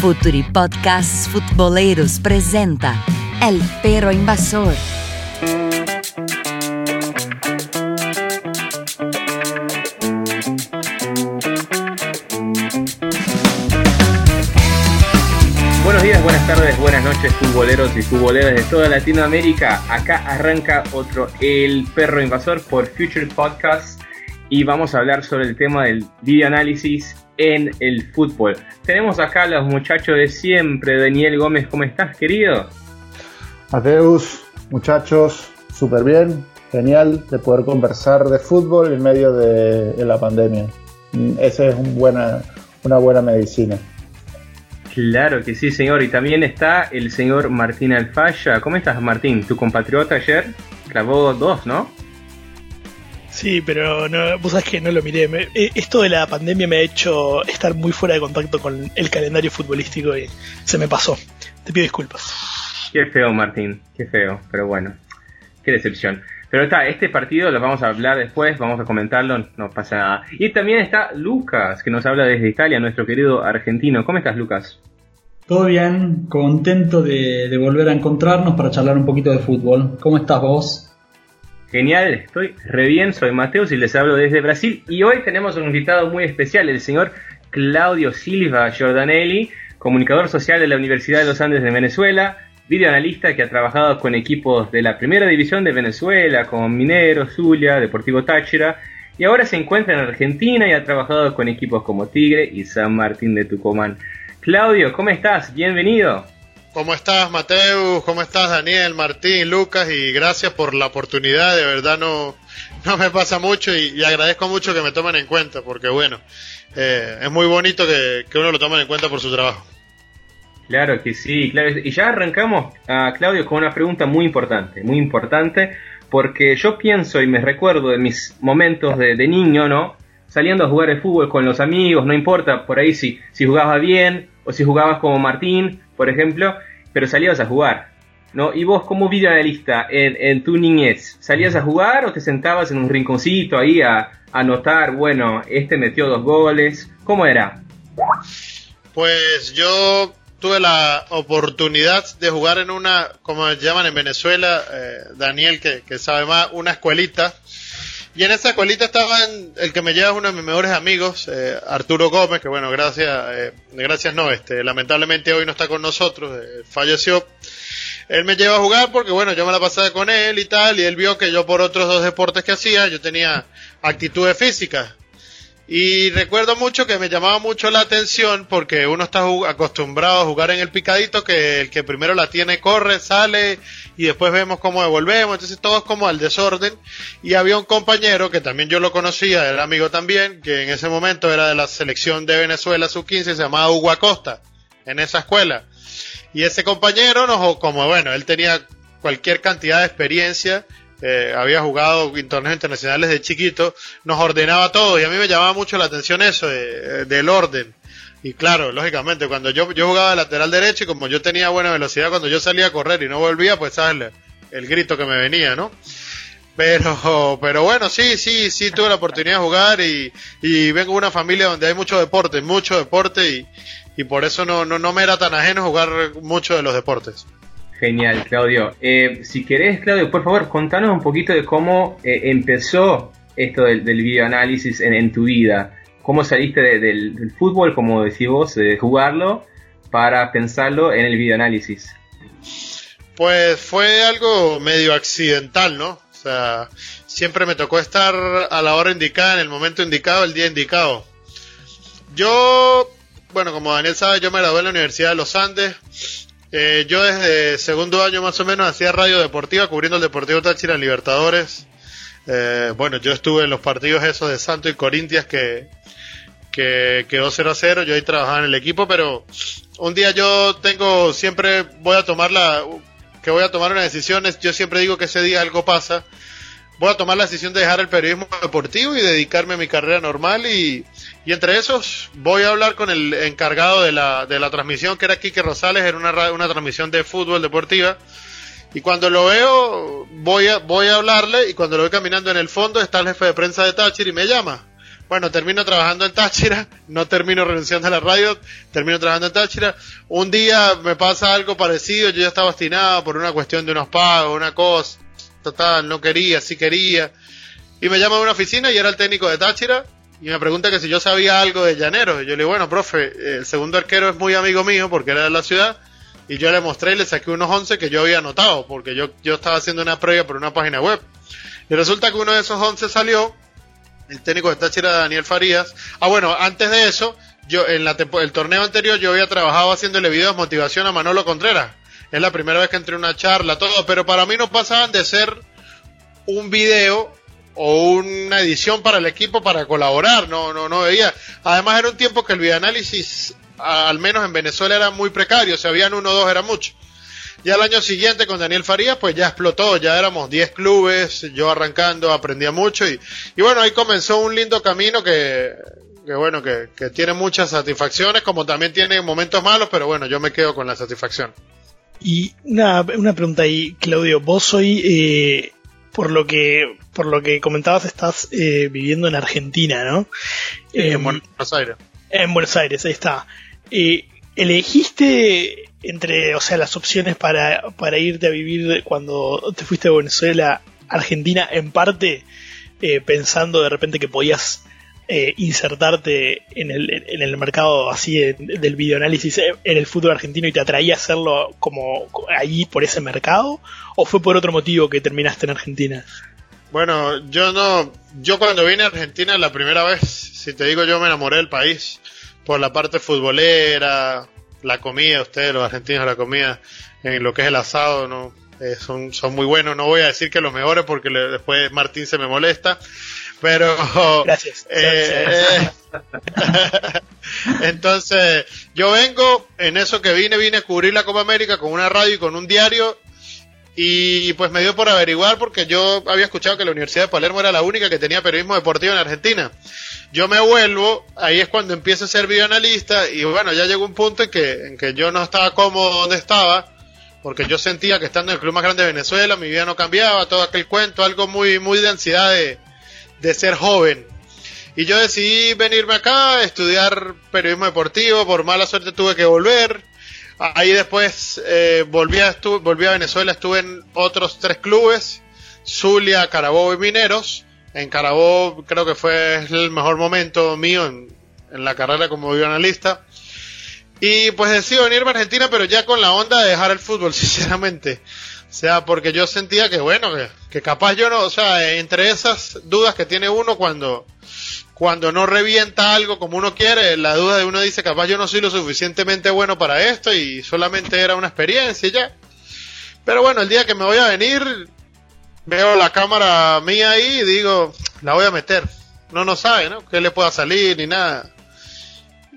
Futuri Podcasts Futboleros presenta El Perro Invasor. Buenos días, buenas tardes, buenas noches, futboleros y futboleras de toda Latinoamérica. Acá arranca otro El Perro Invasor por Future Podcast y vamos a hablar sobre el tema del videoanálisis en el fútbol. Tenemos acá a los muchachos de siempre. Daniel Gómez, ¿cómo estás, querido? Mateus, muchachos, súper bien. Genial de poder conversar de fútbol en medio de, la pandemia. Mm, esa es buena, una buena medicina. Claro que sí, señor. Y también está el señor Martín Alfaya. ¿Cómo estás, Martín? Tu compatriota ayer clavó dos, ¿no? Sí, pero no, vos sabés que no lo miré. Eh, esto de la pandemia me ha hecho estar muy fuera de contacto con el calendario futbolístico y se me pasó. Te pido disculpas. Qué feo, Martín. Qué feo. Pero bueno, qué decepción. Pero está, este partido lo vamos a hablar después, vamos a comentarlo, no pasa nada. Y también está Lucas, que nos habla desde Italia, nuestro querido argentino. ¿Cómo estás, Lucas? Todo bien, contento de, de volver a encontrarnos para charlar un poquito de fútbol. ¿Cómo estás vos? Genial, estoy re bien, soy Mateus y les hablo desde Brasil. Y hoy tenemos un invitado muy especial, el señor Claudio Silva Giordanelli, comunicador social de la Universidad de los Andes de Venezuela, videoanalista que ha trabajado con equipos de la primera división de Venezuela, como Minero, Zulia, Deportivo Táchira, y ahora se encuentra en Argentina y ha trabajado con equipos como Tigre y San Martín de Tucumán. Claudio, ¿cómo estás? Bienvenido. ¿Cómo estás, Mateus? ¿Cómo estás, Daniel, Martín, Lucas? Y gracias por la oportunidad. De verdad no, no me pasa mucho y, agradezco mucho que me tomen en cuenta, porque bueno, eh, es muy bonito que, uno lo tomen en cuenta por su trabajo. Claro que sí, claro. Y ya arrancamos, a Claudio, con una pregunta muy importante, muy importante, porque yo pienso y me recuerdo de mis momentos de, de niño, ¿no? Saliendo a jugar el fútbol con los amigos, no importa por ahí si, si jugabas bien o si jugabas como Martín, por ejemplo, pero salías a jugar. ¿no? Y vos como videoanalista en, en tu niñez, ¿salías a jugar o te sentabas en un rinconcito ahí a, anotar, bueno, este metió dos goles? ¿Cómo era? Pues yo tuve la oportunidad de jugar en una, como llaman en Venezuela, eh, Daniel que, que, sabe más, una escuelita y en esa escuelita estaba el que me lleva uno de mis mejores amigos, eh, Arturo Gómez, que bueno, gracias, eh, gracias no, este, lamentablemente hoy no está con nosotros, eh, falleció. Él me lleva a jugar porque bueno, yo me la pasaba con él y tal, y él vio que yo por otros dos deportes que hacía, yo tenía actitudes físicas. Y recuerdo mucho que me llamaba mucho la atención porque uno está acostumbrado a jugar en el picadito, que el que primero la tiene corre, sale y después vemos cómo devolvemos, entonces todo es como al desorden. Y había un compañero que también yo lo conocía, era amigo también, que en ese momento era de la selección de Venezuela sub-15, se llamaba Hugo Acosta, en esa escuela. Y ese compañero, nos, como bueno, él tenía cualquier cantidad de experiencia, eh, había jugado en torneos internacionales de chiquito, nos ordenaba todo y a mí me llamaba mucho la atención eso eh, del orden. Y claro, lógicamente, cuando yo, yo jugaba de lateral derecho y como yo tenía buena velocidad, cuando yo salía a correr y no volvía, pues sabes el, grito que me venía, ¿no? Pero, pero bueno, sí, sí, sí tuve la oportunidad de jugar y, y vengo de una familia donde hay mucho deporte, mucho deporte y, y por eso no, no, no me era tan ajeno jugar mucho de los deportes. Genial, Claudio. Eh, si querés, Claudio, por favor, contanos un poquito de cómo eh, empezó esto del, videoanálisis en, tu vida. ¿Cómo saliste del, fútbol, como decís vos, de jugarlo, para pensarlo en el videoanálisis? Pues fue algo medio accidental, ¿no? O sea, siempre me tocó estar a la hora indicada, en el momento indicado, el día indicado. Yo, bueno, como Daniel sabe, yo me gradué en la Universidad de los Andes eh, yo desde segundo año más o menos hacía radio deportiva cubriendo el Deportivo Táchira en Libertadores. Eh, bueno, yo estuve en los partidos esos de Santo y Corintias que, que quedó 0 a 0. Yo ahí trabajaba en el equipo, pero un día yo tengo, siempre voy a tomar la, que voy a tomar una decisión. Yo siempre digo que ese día algo pasa. Voy a tomar la decisión de dejar el periodismo deportivo y dedicarme a mi carrera normal y, y entre esos voy a hablar con el encargado de la, de la transmisión, que era Quique Rosales, era una, una transmisión de fútbol deportiva. Y cuando lo veo, voy a, voy a hablarle y cuando lo veo caminando en el fondo está el jefe de prensa de Táchira y me llama. Bueno, termino trabajando en Táchira, no termino renunciando a la radio, termino trabajando en Táchira. Un día me pasa algo parecido, yo ya estaba obstinado por una cuestión de unos pagos, una cosa. Total, no quería, sí quería. Y me llama a una oficina y era el técnico de Táchira y me pregunta que si yo sabía algo de Llanero. Y yo le digo, bueno, profe, el segundo arquero es muy amigo mío porque era de la ciudad. Y yo le mostré y le saqué unos 11 que yo había anotado porque yo, yo estaba haciendo una prueba por una página web. Y resulta que uno de esos 11 salió, el técnico de Táchira, Daniel Farías. Ah, bueno, antes de eso, yo en la el torneo anterior yo había trabajado haciéndole videos de motivación a Manolo Contreras. Es la primera vez que entré en una charla, todo, pero para mí no pasaban de ser un video o una edición para el equipo para colaborar, no, no, no veía. Además era un tiempo que el videoanálisis, al menos en Venezuela, era muy precario, si habían uno o dos era mucho. Ya el año siguiente con Daniel Farías, pues ya explotó, ya éramos 10 clubes, yo arrancando, aprendía mucho y, y bueno, ahí comenzó un lindo camino que, que bueno, que, que, tiene muchas satisfacciones, como también tiene momentos malos, pero bueno, yo me quedo con la satisfacción. Y una, una pregunta ahí, Claudio, vos hoy, eh, por lo que por lo que comentabas, estás eh, viviendo en Argentina, ¿no? en em, Buenos Aires. En Buenos Aires, ahí está. Eh, ¿Elegiste entre, o sea, las opciones para, para irte a vivir cuando te fuiste a Venezuela, Argentina, en parte eh, pensando de repente que podías eh, insertarte en el, en el mercado así del videoanálisis en el fútbol argentino y te atraía hacerlo como allí por ese mercado? ¿O fue por otro motivo que terminaste en Argentina? Bueno, yo no, yo cuando vine a Argentina la primera vez, si te digo yo me enamoré del país por la parte futbolera, la comida, ustedes los argentinos la comida, en lo que es el asado, no, eh, son, son muy buenos, no voy a decir que los mejores porque después Martín se me molesta, pero... Gracias. Eh, entonces, yo vengo, en eso que vine, vine a cubrir la Copa América con una radio y con un diario y pues me dio por averiguar porque yo había escuchado que la Universidad de Palermo era la única que tenía periodismo deportivo en Argentina. Yo me vuelvo, ahí es cuando empiezo a ser videoanalista y bueno, ya llegó un punto en que, en que yo no estaba cómodo donde estaba, porque yo sentía que estando en el club más grande de Venezuela mi vida no cambiaba, todo aquel cuento, algo muy, muy de ansiedad de, de ser joven. Y yo decidí venirme acá estudiar periodismo deportivo, por mala suerte tuve que volver Ahí después eh, volví, a volví a Venezuela, estuve en otros tres clubes, Zulia, Carabobo y Mineros. En Carabobo creo que fue el mejor momento mío en, la carrera como analista. Y pues decido venirme a Argentina, pero ya con la onda de dejar el fútbol, sinceramente. O sea, porque yo sentía que, bueno, que, que capaz yo no, o sea, entre esas dudas que tiene uno cuando, cuando no revienta algo como uno quiere, la duda de uno dice, capaz yo no soy lo suficientemente bueno para esto y solamente era una experiencia y ya. Pero bueno, el día que me voy a venir, veo la cámara mía ahí y digo, la voy a meter. No no sabe, ¿no? Que le pueda salir ni nada.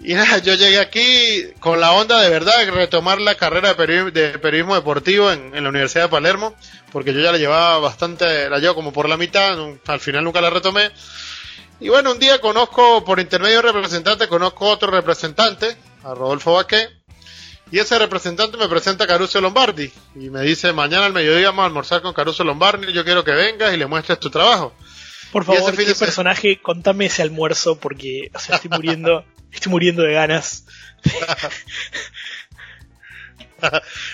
Y nada, yo llegué aquí con la onda de verdad de retomar la carrera de periodismo, deportivo en, en, la Universidad de Palermo, porque yo ya la llevaba bastante, la llevo como por la mitad, al final nunca la retomé. Y bueno, un día conozco, por intermedio de representante, conozco otro representante, a Rodolfo Baqué, y ese representante me presenta a Caruso Lombardi y me dice, mañana al mediodía vamos a almorzar con Caruso Lombardi, yo quiero que vengas y le muestres tu trabajo. Por favor, ¿qué personaje? Contame ese almuerzo porque, o sea, estoy muriendo, estoy muriendo de ganas.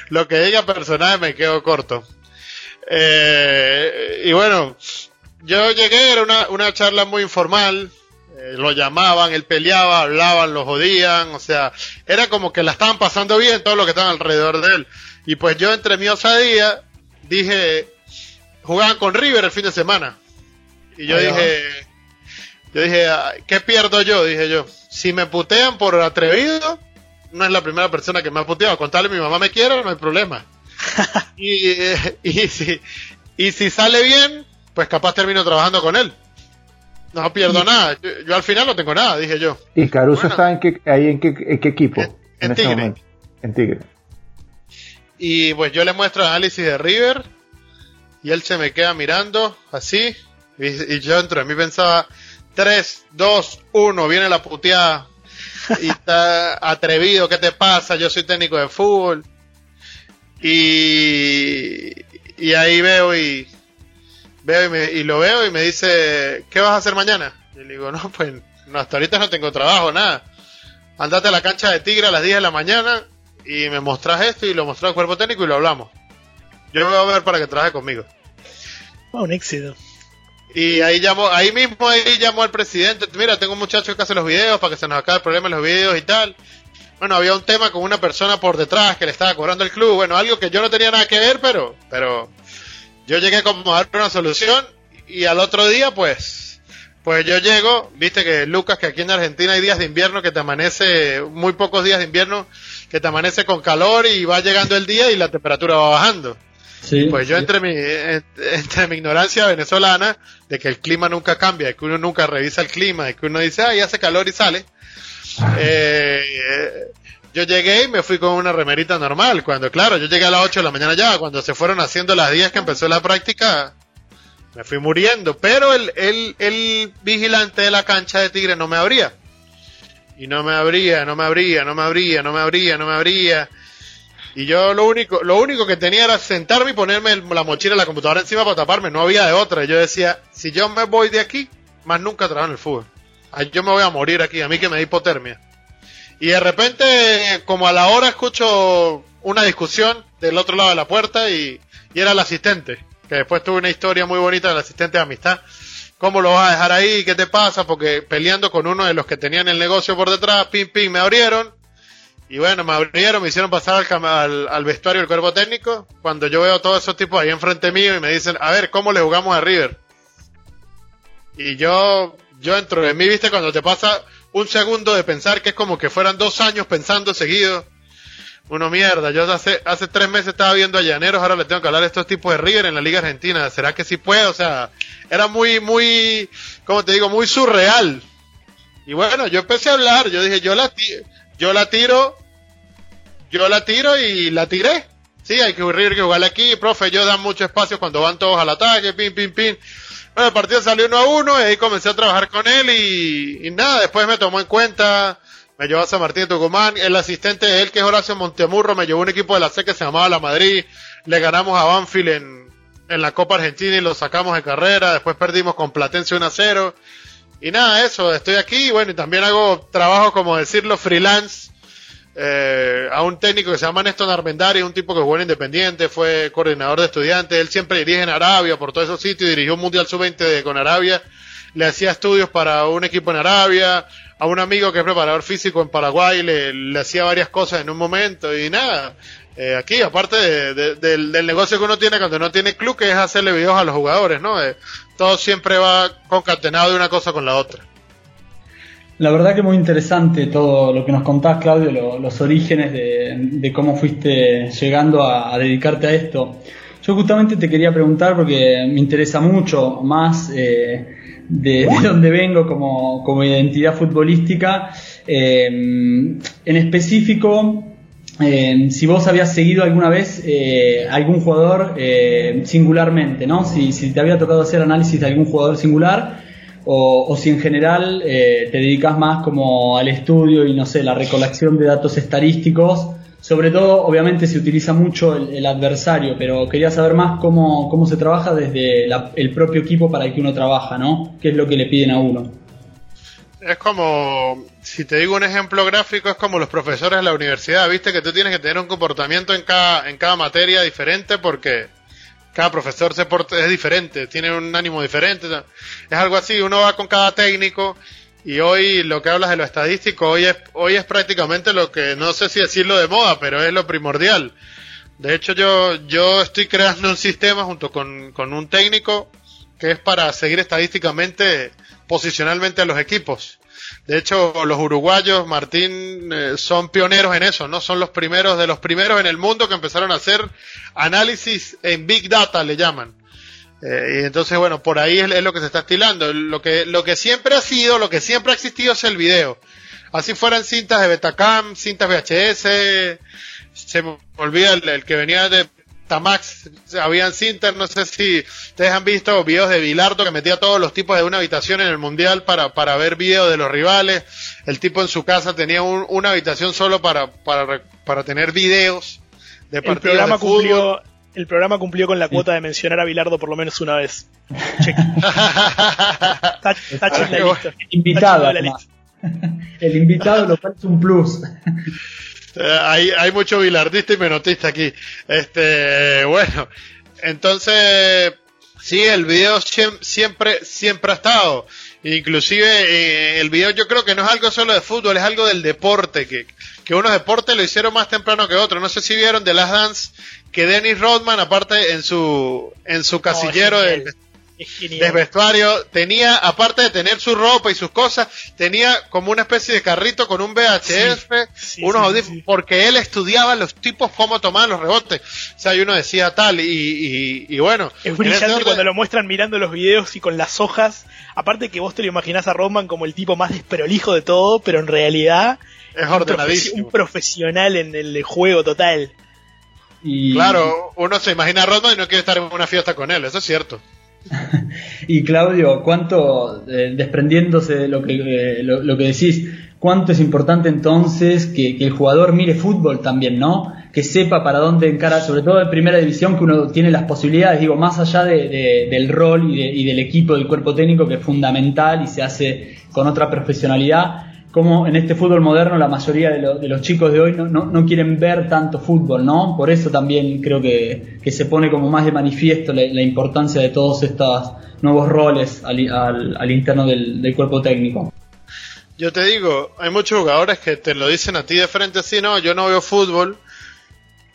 Lo que diga personaje me quedo corto. Eh, y bueno, yo llegué, era una, una charla muy informal, eh, lo llamaban, él peleaba, hablaban, lo jodían, o sea, era como que la estaban pasando bien todo lo que estaban alrededor de él. Y pues yo entre mi osadía dije, jugaban con River el fin de semana. Y yo dije, yo dije, ¿qué pierdo yo? Dije yo, si me putean por atrevido, no es la primera persona que me ha puteado. Contarle mi mamá me quiere, no hay problema. y, y, si, y si sale bien, pues capaz termino trabajando con él. No pierdo nada. Yo, al final no tengo nada, dije yo. ¿Y Caruso está en qué, ahí en qué, equipo? En, Tigre. En Tigre. Y pues yo le muestro análisis de River y él se me queda mirando así y, yo dentro de mí pensaba 3, 2, 1, viene la puteada y está atrevido, ¿qué te pasa? Yo soy técnico de fútbol. Y, y ahí veo y veo y, lo veo y me dice, ¿qué vas a hacer mañana? Y le digo, no, pues no, hasta ahorita no tengo trabajo, nada. Andate a la cancha de Tigre a las 10 de la mañana y me mostrás esto y lo mostrás al cuerpo técnico y lo hablamos. Yo me voy a ver para que trabaje conmigo. Ah, un éxito. Y ahí llamó, ahí mismo ahí llamó al presidente, mira, tengo un muchacho que hace los videos para que se nos acabe el problema en los videos y tal. Bueno, había un tema con una persona por detrás que le estaba cobrando el club, bueno, algo que yo no tenía nada que ver, pero, pero yo llegué como a una solución y al otro día, pues, pues yo llego, viste que Lucas, que aquí en Argentina hay días de invierno que te amanece, muy pocos días de invierno, que te amanece con calor y va llegando el día y la temperatura va bajando. Sí, Pues yo sí. entre mi, entre mi ignorancia venezolana, de que el clima nunca cambia, de que uno nunca revisa el clima, de que uno dice, ay, hace calor y sale, eh, eh, yo llegué y me fui con una remerita normal, cuando claro, yo llegué a las 8 de la mañana ya, cuando se fueron haciendo las 10 que empezó la práctica, me fui muriendo, pero el, el, el vigilante de la cancha de Tigre no me abría. Y no me abría, no me abría, no me abría, no me abría, no me abría. Y yo lo único, lo único que tenía era sentarme y ponerme la mochila la computadora encima para taparme, no había de otra. Yo decía, si yo me voy de aquí, más nunca trabajo en el fútbol. Yo me voy a morir aquí, a mí que me da hipotermia. Y de repente, como a la hora escucho una discusión del otro lado de la puerta y, y era el asistente, que después tuve una historia muy bonita del asistente de amistad. ¿Cómo lo vas a dejar ahí? ¿Qué te pasa? Porque peleando con uno de los que tenían el negocio por detrás, pim, pim, me abrieron. Y bueno, me abrieron, me hicieron pasar al, al, al vestuario del cuerpo técnico. Cuando yo veo a todos esos tipos ahí enfrente mío y me dicen, a ver, ¿cómo le jugamos a River? Y yo, yo entro de mí, viste, cuando te pasa un segundo de pensar que es como que fueran dos años pensando seguido. Uno mierda, yo hace, hace tres meses estaba viendo a Llaneros, ahora le tengo que hablar a estos tipos de River en la Liga Argentina. ¿Será que sí puede? O sea, era muy, muy, como te digo, muy surreal. Y bueno, yo empecé a hablar, yo dije, yo la, yo la tiro, yo la tiro y la tiré. Sí, hay que River que jugarle aquí, profe, yo dan mucho espacio cuando van todos al ataque, pim, pim, pim. Bueno, el partido salió uno a uno y ahí comencé a trabajar con él y, nada, después me tomó en cuenta, me llevó a San Martín de Tucumán, el asistente de él que es Horacio Montemurro me llevó un equipo de la C que se llamaba La Madrid, le ganamos a Banfield en, en la Copa Argentina y lo sacamos de carrera, después perdimos con Platense 1 a 0 y nada, eso, estoy aquí bueno, y también hago trabajo como decirlo freelance eh, a un técnico que se llama Néstor Armendari, un tipo que jugó en Independiente, fue coordinador de estudiantes, él siempre dirige en Arabia, por todos esos sitios, dirigió un Mundial Sub-20 de- con Arabia, le hacía estudios para un equipo en Arabia, a un amigo que es preparador físico en Paraguay, le, le hacía varias cosas en un momento y nada. eh, aquí, aparte de- de- del, del negocio que uno tiene cuando no tiene club, que es hacerle videos a los jugadores, ¿no? Eh, todo siempre va concatenado de una cosa con la otra. La verdad que muy interesante todo lo que nos contás, Claudio, lo- los orígenes de, cómo fuiste llegando a, dedicarte a esto. Yo justamente te quería preguntar porque me interesa mucho más eh, de, de dónde vengo como, identidad futbolística. Eh, en específico, eh, si vos habías seguido alguna vez algún jugador singularmente, ¿no? Si, si te había tocado hacer análisis de algún jugador singular o, si en general eh, te dedicas más como al estudio y no sé, la recolección de datos estadísticos. Sobre todo, obviamente se utiliza mucho el, adversario, pero quería saber más cómo, cómo se trabaja desde el propio equipo para el que uno trabaja, ¿no? ¿Qué es lo que le piden a uno? Es como, si te digo un ejemplo gráfico, es como los profesores de la universidad, viste que tú tienes que tener un comportamiento en cada, en cada materia diferente porque cada profesor se es diferente, tiene un ánimo diferente. Es algo así, uno va con cada técnico y hoy lo que hablas de lo estadístico, hoy es, hoy es prácticamente lo que, no sé si decirlo de moda, pero es lo primordial. De hecho, yo, yo estoy creando un sistema junto con, con un técnico que es para seguir estadísticamente, posicionalmente a los equipos. De hecho, los uruguayos, Martín, eh, son pioneros en eso, ¿no? Son los primeros de los primeros en el mundo que empezaron a hacer análisis en Big Data, le llaman. Eh, y entonces, bueno, por ahí es, lo que se está estilando. Lo que, lo que siempre ha sido, lo que siempre ha existido es el video. Así fueran cintas de Betacam, cintas VHS, se me olvida el que venía de Tamax, habían cintas, no sé si ustedes han visto videos de Bilardo que metía todos los tipos de una habitación en el mundial para, para ver videos de los rivales. El tipo en su casa tenía un- una habitación solo para, para, para tener videos de El partidos programa de fútbol. cumplió. El programa cumplió con la cuota de mencionar a Bilardo por lo menos una vez. Check. Tach- tachen la lista. Invitado. La lista. El invitado lo cual es un plus. Eh, hay, hay mucho bilardista y menotista aquí. Este, bueno, entonces, sí, el video siem- siempre, siempre ha estado. Inclusive eh, el video yo creo que no es algo solo de fútbol, es algo del deporte, que, que unos deportes lo hicieron más temprano que otros. No sé si vieron de Last Dance que Dennis Rodman, aparte en su, en su casillero del, del vestuario, tenía, aparte de tener su ropa y sus cosas, tenía como una especie de carrito con un VHF, sí, unos sí, audífonos, sí. porque él estudiaba los tipos cómo tomaban los rebotes. O sea, y uno decía tal, y, y, y bueno. Es brillante orden- cuando lo muestran mirando los videos y con las hojas. Aparte que vos te lo imaginás a Rodman como el tipo más desprolijo de todo, pero en realidad es un, ordenadísimo. un profesional en el juego total. Y, Claro, uno se imagina a Rodman y no quiere estar en una fiesta con él, eso es cierto. Y Claudio, ¿cuánto, eh, desprendiéndose de lo que, eh, lo, que decís, cuánto es importante entonces que, el jugador mire fútbol también, ¿no? Que sepa para dónde encara, sobre todo en primera división, que uno tiene las posibilidades, digo, más allá de- de- del rol y, y del equipo, del cuerpo técnico, que es fundamental y se hace con otra profesionalidad. Como en este fútbol moderno la mayoría de, lo- de los chicos de hoy no, no- quieren ver tanto fútbol, ¿no? Por eso también creo que, se pone como más de manifiesto la, importancia de todos estos nuevos roles al, al- interno del cuerpo técnico. Yo te digo, hay muchos jugadores que te lo dicen a ti de frente así, no, yo no veo fútbol,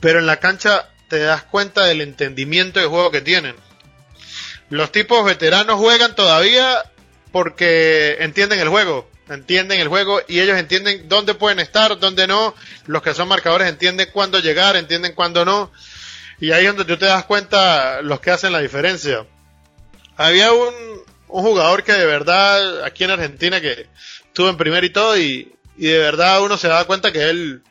pero en la cancha te das cuenta del entendimiento de juego que tienen. Los tipos veteranos juegan todavía porque entienden el juego, entienden el juego y ellos entienden dónde pueden estar, dónde no. Los que son marcadores entienden cuándo llegar, entienden cuándo no. Y ahí es donde tú te das cuenta los que hacen la diferencia. Había un, un jugador que de verdad aquí en Argentina que estuvo en primer y todo y, y de verdad uno se daba cuenta que él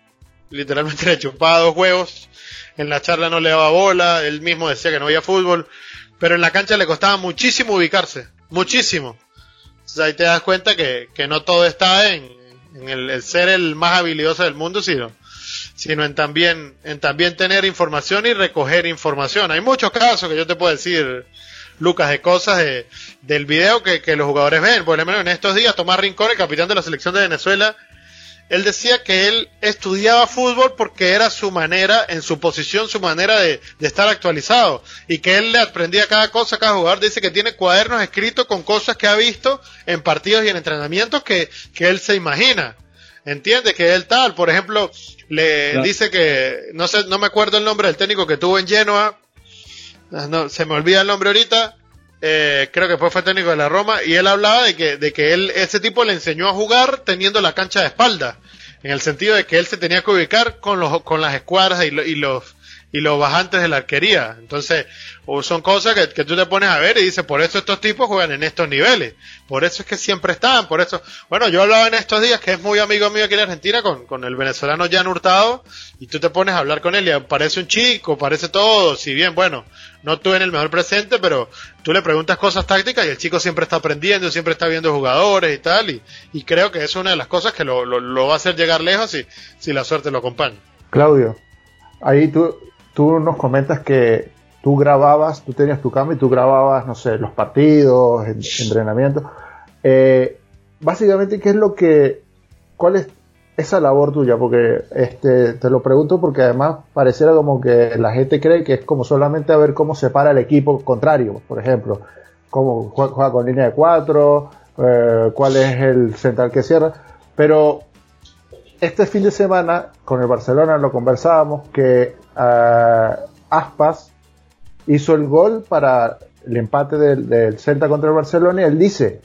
literalmente le chupaba dos huevos. En la charla no le daba bola, él mismo decía que no veía fútbol, pero en la cancha le costaba muchísimo ubicarse, muchísimo. Entonces ahí te das cuenta que, que no todo está en, en el, ser el más habilidoso del mundo, sino, sino en también, en también tener información y recoger información. Hay muchos casos que yo te puedo decir, Lucas, de cosas de, del video que, que los jugadores ven. Por ejemplo, en estos días, Tomás Rincón, el capitán de la selección de Venezuela, él decía que él estudiaba fútbol porque era su manera, en su posición, su manera de, de estar actualizado. Y que él le aprendía cada cosa, cada jugador. Dice que tiene cuadernos escritos con cosas que ha visto en partidos y en entrenamientos que, que él se imagina. Entiende que él tal, por ejemplo, le Claro. dice que, no sé, no me acuerdo el nombre del técnico que tuvo en Genoa, Ah, no, se me olvida el nombre ahorita, eh, creo que fue técnico de la Roma, y él hablaba de que, de que él, ese tipo le enseñó a jugar teniendo la cancha de espalda, en el sentido de que él se tenía que ubicar con los, con las escuadras y, lo- y los, y los bajantes de la arquería. Entonces, son cosas que, que tú te pones a ver y dices, por eso estos tipos juegan en estos niveles. Por eso es que siempre están, por eso. Bueno, yo hablaba en estos días, que es muy amigo mío aquí en Argentina, con, con el venezolano Jan Hurtado, y tú te pones a hablar con él y parece un chico, parece todo, si bien, bueno, no tuve en el mejor presente, pero tú le preguntas cosas tácticas y el chico siempre está aprendiendo, siempre está viendo jugadores y tal, y, y creo que es una de las cosas que lo, lo, lo va a hacer llegar lejos si, si la suerte lo acompaña. Claudio, ahí tú, tú nos comentas que tú grababas, tú tenías tu cámara y tú grababas, no sé, los partidos, en- entrenamientos. Eh, básicamente, ¿qué es lo que, cuál es esa labor tuya? Porque este, te lo pregunto porque además pareciera como que la gente cree que es como solamente a ver cómo se para el equipo contrario, por ejemplo, cómo juega, juega con línea de cuatro, eh, cuál es el central que cierra, pero este fin de semana con el Barcelona lo conversábamos que ah, Aspas hizo el gol para el empate del, Celta contra el Barcelona y él dice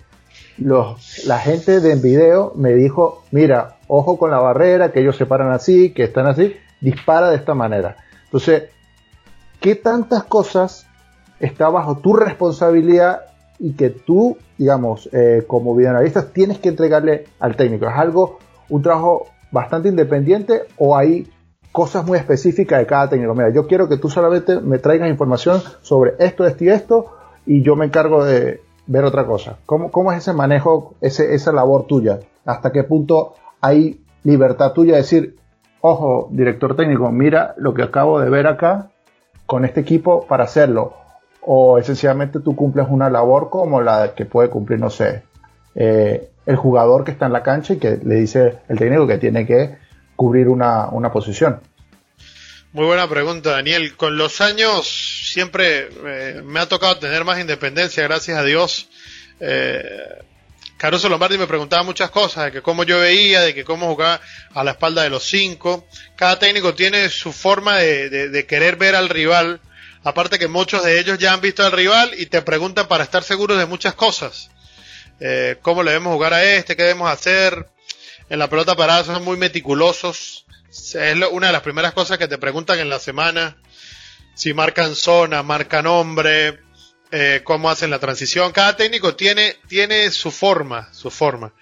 los, la gente de video me dijo mira ojo con la barrera que ellos se paran así que están así dispara de esta manera entonces qué tantas cosas está bajo tu responsabilidad y que tú digamos eh, como videoanalistas tienes que entregarle al técnico es algo un trabajo bastante independiente o hay cosas muy específicas de cada técnico. Mira, yo quiero que tú solamente me traigas información sobre esto, esto y esto y yo me encargo de ver otra cosa. ¿Cómo, es ese manejo, ese, esa labor tuya? ¿Hasta qué punto hay libertad tuya de decir, ojo, director técnico, mira lo que acabo de ver acá con este equipo para hacerlo. O esencialmente tú cumples una labor como la que puede cumplir, no sé, eh, el jugador que está en la cancha y que le dice el técnico que tiene que cubrir una, posición. Muy buena pregunta, Daniel. Con los años siempre eh, me ha tocado tener más independencia, gracias a Dios. Eh, Caruso Lombardi me preguntaba muchas cosas, de que cómo yo veía, de que cómo jugaba a la espalda de los cinco. Cada técnico tiene su forma de, querer ver al rival. Aparte que muchos de ellos ya han visto al rival y te preguntan para estar seguros de muchas cosas. Eh, cómo le debemos jugar a este, qué debemos hacer. En la pelota parada son muy meticulosos. Es una de las primeras cosas que te preguntan en la semana. Si marcan zona, marcan nombre, eh, cómo hacen la transición. Cada técnico tiene, tiene su forma, su forma.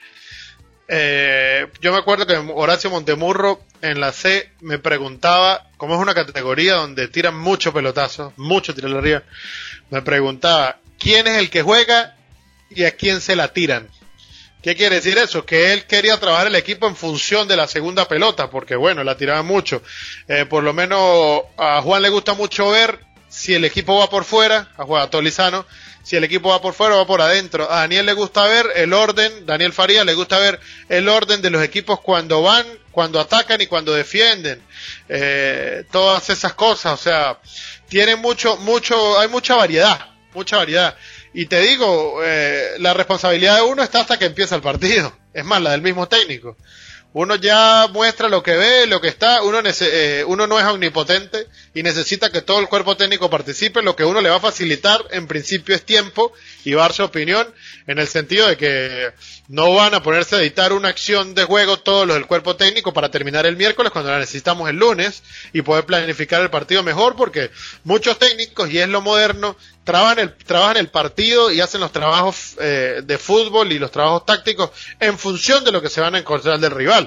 Eh, yo me acuerdo que Horacio Montemurro en la C me preguntaba, como es una categoría donde tiran mucho pelotazo, mucho tirar arriba, me preguntaba, ¿quién es el que juega y a quién se la tiran? ¿Qué quiere decir eso? Que él quería trabajar el equipo en función de la segunda pelota, porque bueno, la tiraba mucho. Eh, por lo menos a Juan le gusta mucho ver si el equipo va por fuera, a Juan Tolizano, si el equipo va por fuera o va por adentro. A Daniel le gusta ver el orden, Daniel Faría le gusta ver el orden de los equipos cuando van, cuando atacan y cuando defienden. Eh, todas esas cosas, o sea, tiene mucho, mucho, hay mucha variedad, mucha variedad. Y te digo, eh, la responsabilidad de uno está hasta que empieza el partido. Es más, la del mismo técnico. Uno ya muestra lo que ve, lo que está, uno, eh, uno no es omnipotente y necesita que todo el cuerpo técnico participe, lo que uno le va a facilitar en principio es tiempo y dar su opinión en el sentido de que no van a ponerse a editar una acción de juego todos los del cuerpo técnico para terminar el miércoles cuando la necesitamos el lunes y poder planificar el partido mejor porque muchos técnicos, y es lo moderno, trabajan el, trabajan el partido y hacen los trabajos eh, de fútbol y los trabajos tácticos en función de lo que se van a encontrar del rival.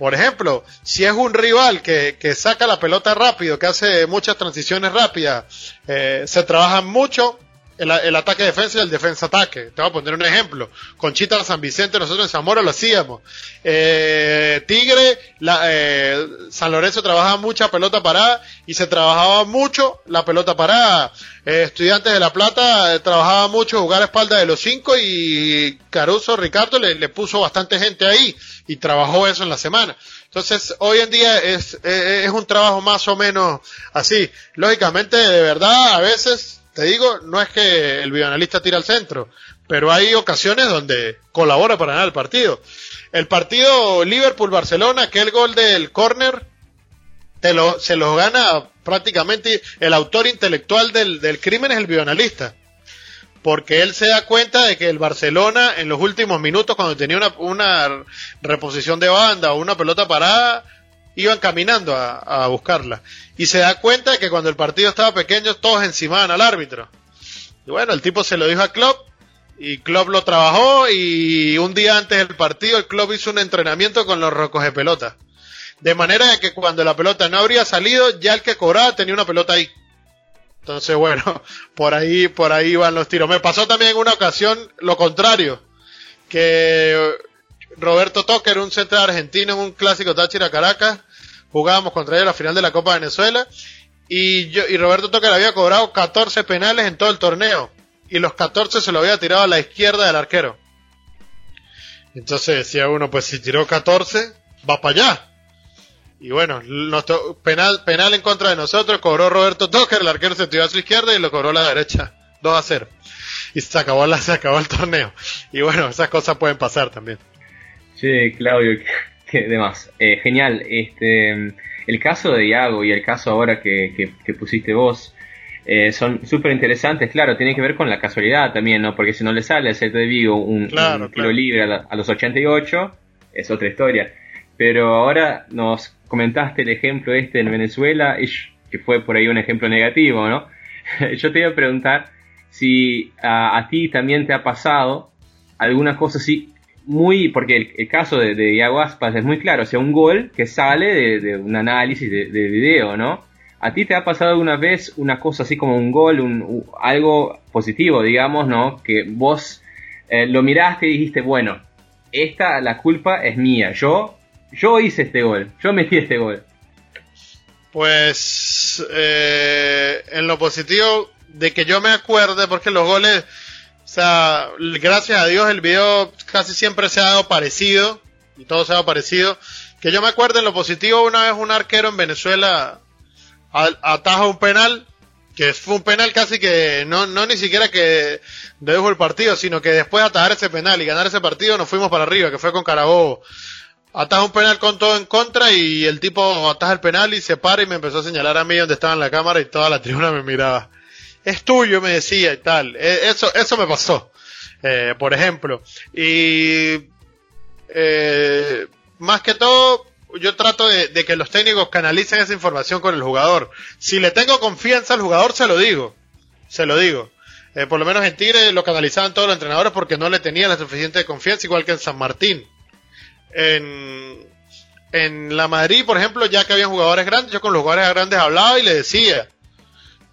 Por ejemplo, si es un rival que, que saca la pelota rápido, que hace muchas transiciones rápidas, eh, se trabaja mucho el, ataque defensa y el defensa ataque. Te voy a poner un ejemplo. Conchita San Vicente, nosotros en Zamora lo hacíamos. Eh, Tigre, la, eh, San Lorenzo trabajaba mucha pelota parada y se trabajaba mucho la pelota parada. Eh, Estudiantes de La Plata eh, trabajaba mucho jugar a espalda de los cinco y Caruso Ricardo le, le puso bastante gente ahí y trabajó eso en la semana. Entonces, hoy en día es, es un trabajo más o menos así. Lógicamente, de verdad, a veces te digo, no es que el videoanalista tira al centro, pero hay ocasiones donde colabora para ganar el partido. El partido Liverpool-Barcelona, aquel gol del córner, lo, se lo gana prácticamente el autor intelectual del, del crimen es el videoanalista. Porque él se da cuenta de que el Barcelona en los últimos minutos, cuando tenía una, una reposición de banda o una pelota parada, iban caminando a, buscarla. Y se da cuenta que cuando el partido estaba pequeño, todos encimaban al árbitro. Y bueno, el tipo se lo dijo a Klopp, y Klopp lo trabajó, y un día antes del partido, el Klopp hizo un entrenamiento con los rocos de pelota. De manera de que cuando la pelota no habría salido, ya el que cobraba tenía una pelota ahí. Entonces, bueno, por ahí, por ahí van los tiros. Me pasó también en una ocasión lo contrario, que Roberto Toker, un central argentino en un clásico Táchira Caracas, jugábamos contra a la final de la Copa de Venezuela y, yo, y Roberto Toker había cobrado 14 penales en todo el torneo y los 14 se lo había tirado a la izquierda del arquero. Entonces decía uno, pues si tiró 14, va para allá. Y bueno, penal, penal en contra de nosotros, cobró Roberto Toker, el arquero se tiró a su izquierda y lo cobró a la derecha, 2 a 0. Y se acabó, la, se acabó el torneo. Y bueno, esas cosas pueden pasar también. Sí, Claudio, que demás. Eh, genial. Este, el caso de Iago y el caso ahora que, que, pusiste vos eh, son súper interesantes. Claro, tiene que ver con la casualidad también, ¿no? Porque si no le sale a Celta de Vigo un, tiro libre a, los 88, es otra historia. Pero ahora nos comentaste el ejemplo este en Venezuela, que fue por ahí un ejemplo negativo, ¿no? Yo te iba a preguntar si a, a ti también te ha pasado alguna cosa así muy, porque el, caso de, de, Iago Aspas es muy claro, o sea, un gol que sale de, un análisis de, video, ¿no? ¿A ti te ha pasado alguna vez una cosa así como un gol, un, algo positivo, digamos, ¿no? Que vos eh, lo miraste y dijiste, bueno, esta, la culpa es mía, yo, yo hice este gol, yo metí este gol. Pues eh, en lo positivo de que yo me acuerde, porque los goles, sea, gracias a Dios el video casi siempre se ha dado parecido, y todo se ha dado parecido. Que yo me acuerde en lo positivo, una vez un arquero en Venezuela ataja un penal, que fue un penal casi que no, no ni siquiera que dedujo el partido, sino que después de atajar ese penal y ganar ese partido nos fuimos para arriba, que fue con Carabobo. Ataja un penal con todo en contra y el tipo ataja el penal y se para y me empezó a señalar a mí donde estaba en la cámara y toda la tribuna me miraba. Es tuyo, me decía y tal. E, eso, eso me pasó. Eh, por ejemplo. Y eh, más que todo, yo trato de, que los técnicos canalicen esa información con el jugador. Si le tengo confianza al jugador, se lo digo. Se lo digo. Eh, por lo menos en Tigre lo canalizaban todos los entrenadores porque no le tenían la suficiente confianza, igual que en San Martín en, en la Madrid, por ejemplo, ya que había jugadores grandes, yo con los jugadores grandes hablaba y le decía.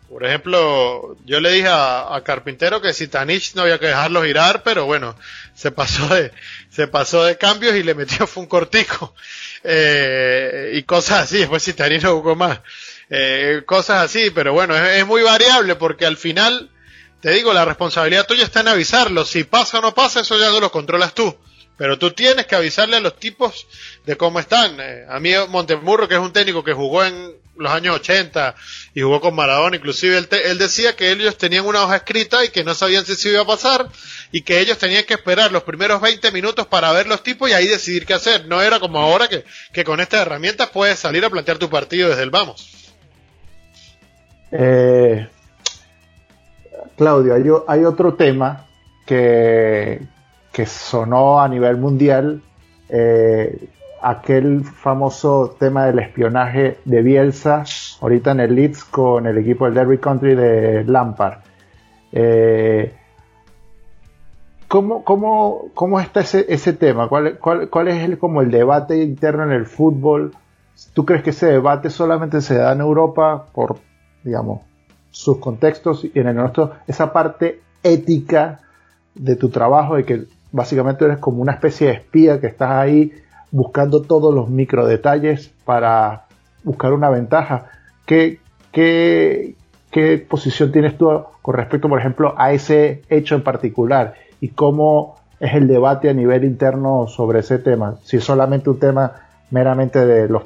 Por ejemplo, yo le dije a, Carpintero que si Tanich no había que dejarlo girar, pero bueno, se pasó de, se pasó de cambios y le metió fue un cortico. Eh, y cosas así, después si Tanich no jugó más. Eh, cosas así, pero bueno, es, muy variable porque al final, te digo, la responsabilidad tuya está en avisarlo. Si pasa o no pasa, eso ya no lo controlas tú. Pero tú tienes que avisarle a los tipos de cómo están. Eh, a mí Montemurro, que es un técnico que jugó en los años 80 y jugó con Maradona, inclusive él, decía que ellos tenían una hoja escrita y que no sabían si se iba a pasar y que ellos tenían que esperar los primeros 20 minutos para ver los tipos y ahí decidir qué hacer. No era como ahora que, que con estas herramientas puedes salir a plantear tu partido desde el vamos. Eh, Claudio, hay, hay otro tema que, que sonó a nivel mundial eh, aquel famoso tema del espionaje de Bielsa, ahorita en el Leeds con el equipo del Derby Country de Lampard. Eh, ¿cómo, cómo, está ese, ese tema? ¿Cuál, cuál, es el, como el debate interno en el fútbol? ¿Tú crees que ese debate solamente se da en Europa por, digamos, sus contextos y en el nuestro, esa parte ética de tu trabajo, de que básicamente eres como una especie de espía que estás ahí buscando todos los micro detalles para buscar una ventaja. ¿Qué, qué, qué posición tienes tú con respecto, por ejemplo, a ese hecho en particular? ¿Y cómo es el debate a nivel interno sobre ese tema? Si es solamente un tema meramente de los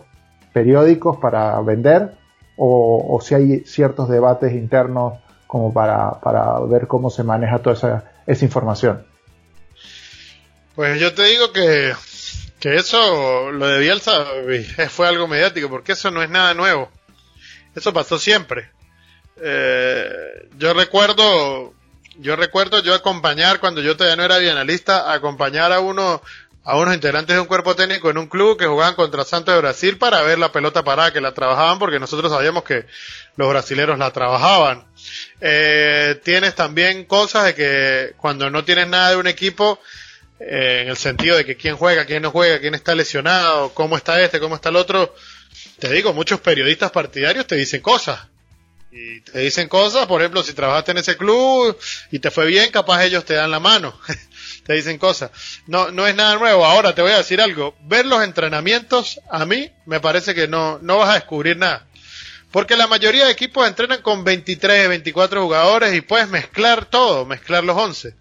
periódicos para vender o, si hay ciertos debates internos como para, para ver cómo se maneja toda esa, esa información. Pues yo te digo que, que eso, lo de Bielsa, fue algo mediático, porque eso no es nada nuevo. Eso pasó siempre. Eh, yo recuerdo, yo recuerdo yo acompañar, cuando yo todavía no era bienalista, acompañar a uno, a unos integrantes de un cuerpo técnico en un club que jugaban contra Santos de Brasil para ver la pelota parada que la trabajaban, porque nosotros sabíamos que los brasileros la trabajaban. Eh, tienes también cosas de que cuando no tienes nada de un equipo, eh, en el sentido de que quién juega, quién no juega, quién está lesionado, cómo está este, cómo está el otro. Te digo, muchos periodistas partidarios te dicen cosas. Y te dicen cosas, por ejemplo, si trabajaste en ese club y te fue bien, capaz ellos te dan la mano. te dicen cosas. No, no es nada nuevo. Ahora te voy a decir algo. Ver los entrenamientos, a mí me parece que no, no vas a descubrir nada. Porque la mayoría de equipos entrenan con 23, 24 jugadores y puedes mezclar todo, mezclar los 11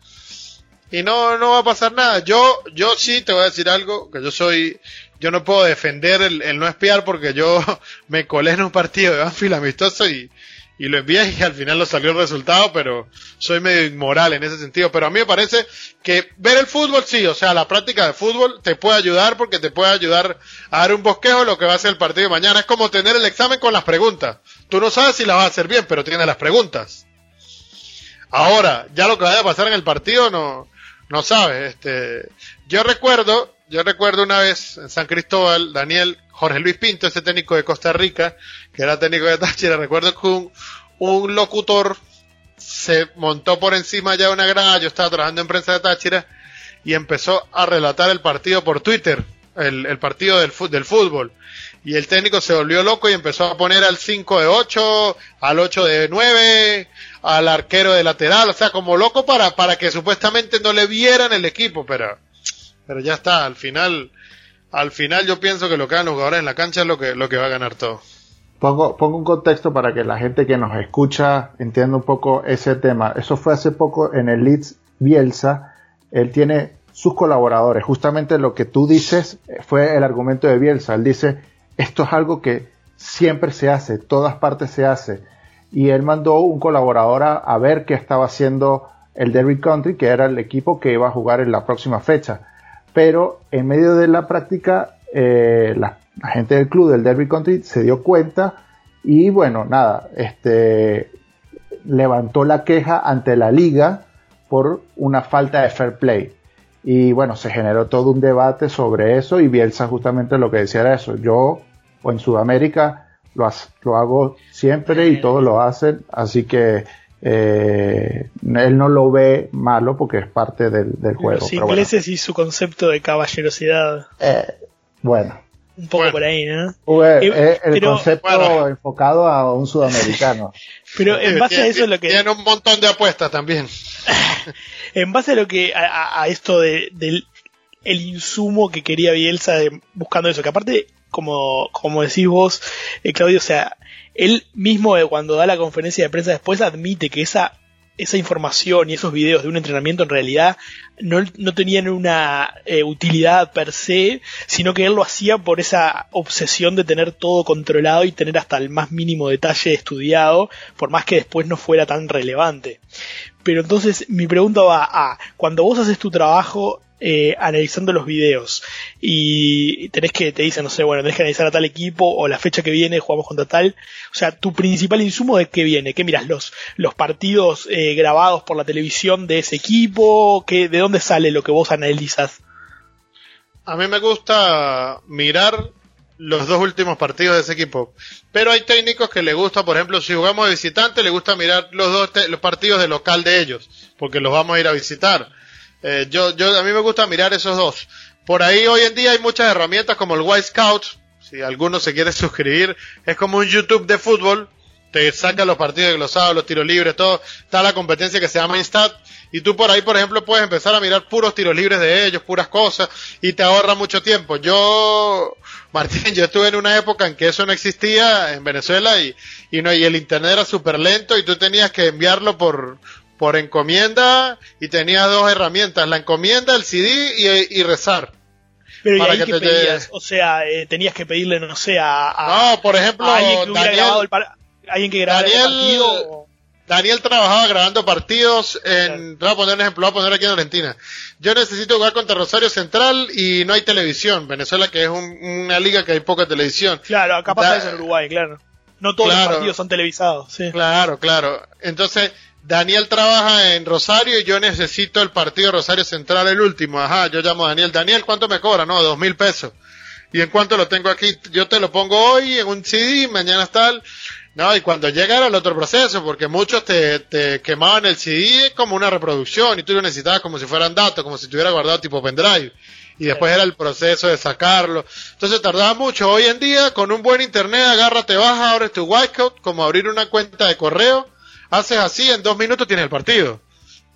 y no, no va a pasar nada. Yo, yo sí te voy a decir algo, que yo soy, yo no puedo defender el, no espiar porque yo me colé en un partido de Banfield amistoso y, y lo envié y al final lo salió el resultado, pero soy medio inmoral en ese sentido. Pero a mí me parece que ver el fútbol sí, o sea, la práctica de fútbol te puede ayudar porque te puede ayudar a dar un bosquejo de lo que va a ser el partido de mañana. Es como tener el examen con las preguntas. Tú no sabes si la vas a hacer bien, pero tienes las preguntas. Ahora, ya lo que vaya a pasar en el partido no, no sabes. Este, yo recuerdo, yo recuerdo una vez en San Cristóbal, Daniel, Jorge Luis Pinto, ese técnico de Costa Rica, que era técnico de Táchira, recuerdo que un, locutor se montó por encima ya de una grada, yo estaba trabajando en prensa de Táchira, y empezó a relatar el partido por Twitter, el, partido del, del fútbol. Y el técnico se volvió loco y empezó a poner al 5 de 8, al 8 de 9, al arquero de lateral, o sea, como loco para, para que supuestamente no le vieran el equipo, pero, pero ya está, al final, al final yo pienso que lo que hagan los jugadores en la cancha es lo que, lo que va a ganar todo. Pongo, un contexto para que la gente que nos escucha entienda un poco ese tema. Eso fue hace poco en el Leeds Bielsa. Él tiene sus colaboradores. Justamente lo que tú dices fue el argumento de Bielsa. Él dice, esto es algo que siempre se hace, todas partes se hace. Y él mandó un colaborador a, ver qué estaba haciendo el Derby Country, que era el equipo que iba a jugar en la próxima fecha. Pero en medio de la práctica, eh, la, gente del club del Derby Country se dio cuenta y bueno, nada, este, levantó la queja ante la liga por una falta de fair play. Y bueno, se generó todo un debate sobre eso y Bielsa justamente lo que decía era eso. Yo, o en Sudamérica, lo, lo hago siempre y todos lo hacen, así que eh, él no lo ve malo porque es parte del, juego. Los ingleses y su concepto de caballerosidad. Eh, bueno. Un poco por ahí, ¿no? Eh, el concepto enfocado a un sudamericano. pero en base a eso lo que... Tiene un montón de apuestas también. en base a lo que a, esto de, del el insumo que quería Bielsa buscando eso, que aparte, como, como decís vos, eh, Claudio, o sea, él mismo eh, cuando da la conferencia de prensa después admite que esa, información y esos videos de un entrenamiento en realidad no, no tenían una eh, utilidad per se, sino que él lo hacía por esa obsesión de tener todo controlado y tener hasta el más mínimo detalle estudiado, por más que después no fuera tan relevante. Pero entonces mi pregunta va a, cuando vos haces tu trabajo eh, analizando los videos y tenés que, te dicen, no sé, bueno, tenés que analizar a tal equipo o la fecha que viene jugamos contra tal. O sea, tu principal insumo de qué viene, qué miras los, los partidos eh, grabados por la televisión de ese equipo, ¿Qué, de dónde sale lo que vos analizas. A mí me gusta mirar los dos últimos partidos de ese equipo. Pero hay técnicos que le gusta, por ejemplo, si jugamos de visitante, le gusta mirar los dos los partidos de local de ellos, porque los vamos a ir a visitar. Eh, yo, yo, a mí me gusta mirar esos dos. Por ahí hoy en día hay muchas herramientas como el White Scout. Si alguno se quiere suscribir, es como un YouTube de fútbol. Te saca los partidos glosados, los tiros libres, todo. Está la competencia que se llama Instat. Y tú por ahí, por ejemplo, puedes empezar a mirar puros tiros libres de ellos, puras cosas, y te ahorra mucho tiempo. Yo, Martín, yo estuve en una época en que eso no existía en Venezuela y, y no, y el internet era súper lento y tú tenías que enviarlo por, por encomienda y tenía dos herramientas, la encomienda, el CD y, rezar. Pero ¿y ahí que pedías? O sea, eh, tenías que pedirle, no sé, a, no, por ejemplo, alguien que Daniel, grabado el alguien que grabara Daniel, el partido. Daniel trabajaba grabando partidos en, voy a poner un ejemplo, voy a poner aquí en Argentina. Yo necesito jugar contra Rosario Central y no hay televisión. Venezuela que es una liga que hay poca televisión. Claro, acá pasa eso en Uruguay, claro. No todos los partidos son televisados, sí. Claro, claro. Entonces, Daniel trabaja en Rosario y yo necesito el partido Rosario Central, el último. Ajá, yo llamo a Daniel. Daniel, ¿cuánto me cobra? No, dos mil pesos. ¿Y en cuánto lo tengo aquí? Yo te lo pongo hoy en un CD, mañana tal. No, y cuando llega era el otro proceso, porque muchos te, te quemaban el CD como una reproducción y tú lo necesitabas como si fueran datos, como si estuviera guardado tipo pendrive. Y después era el proceso de sacarlo. Entonces tardaba mucho. Hoy en día, con un buen internet, agárrate, baja, abres tu Whitecode, como abrir una cuenta de correo haces así, en dos minutos tienes el partido.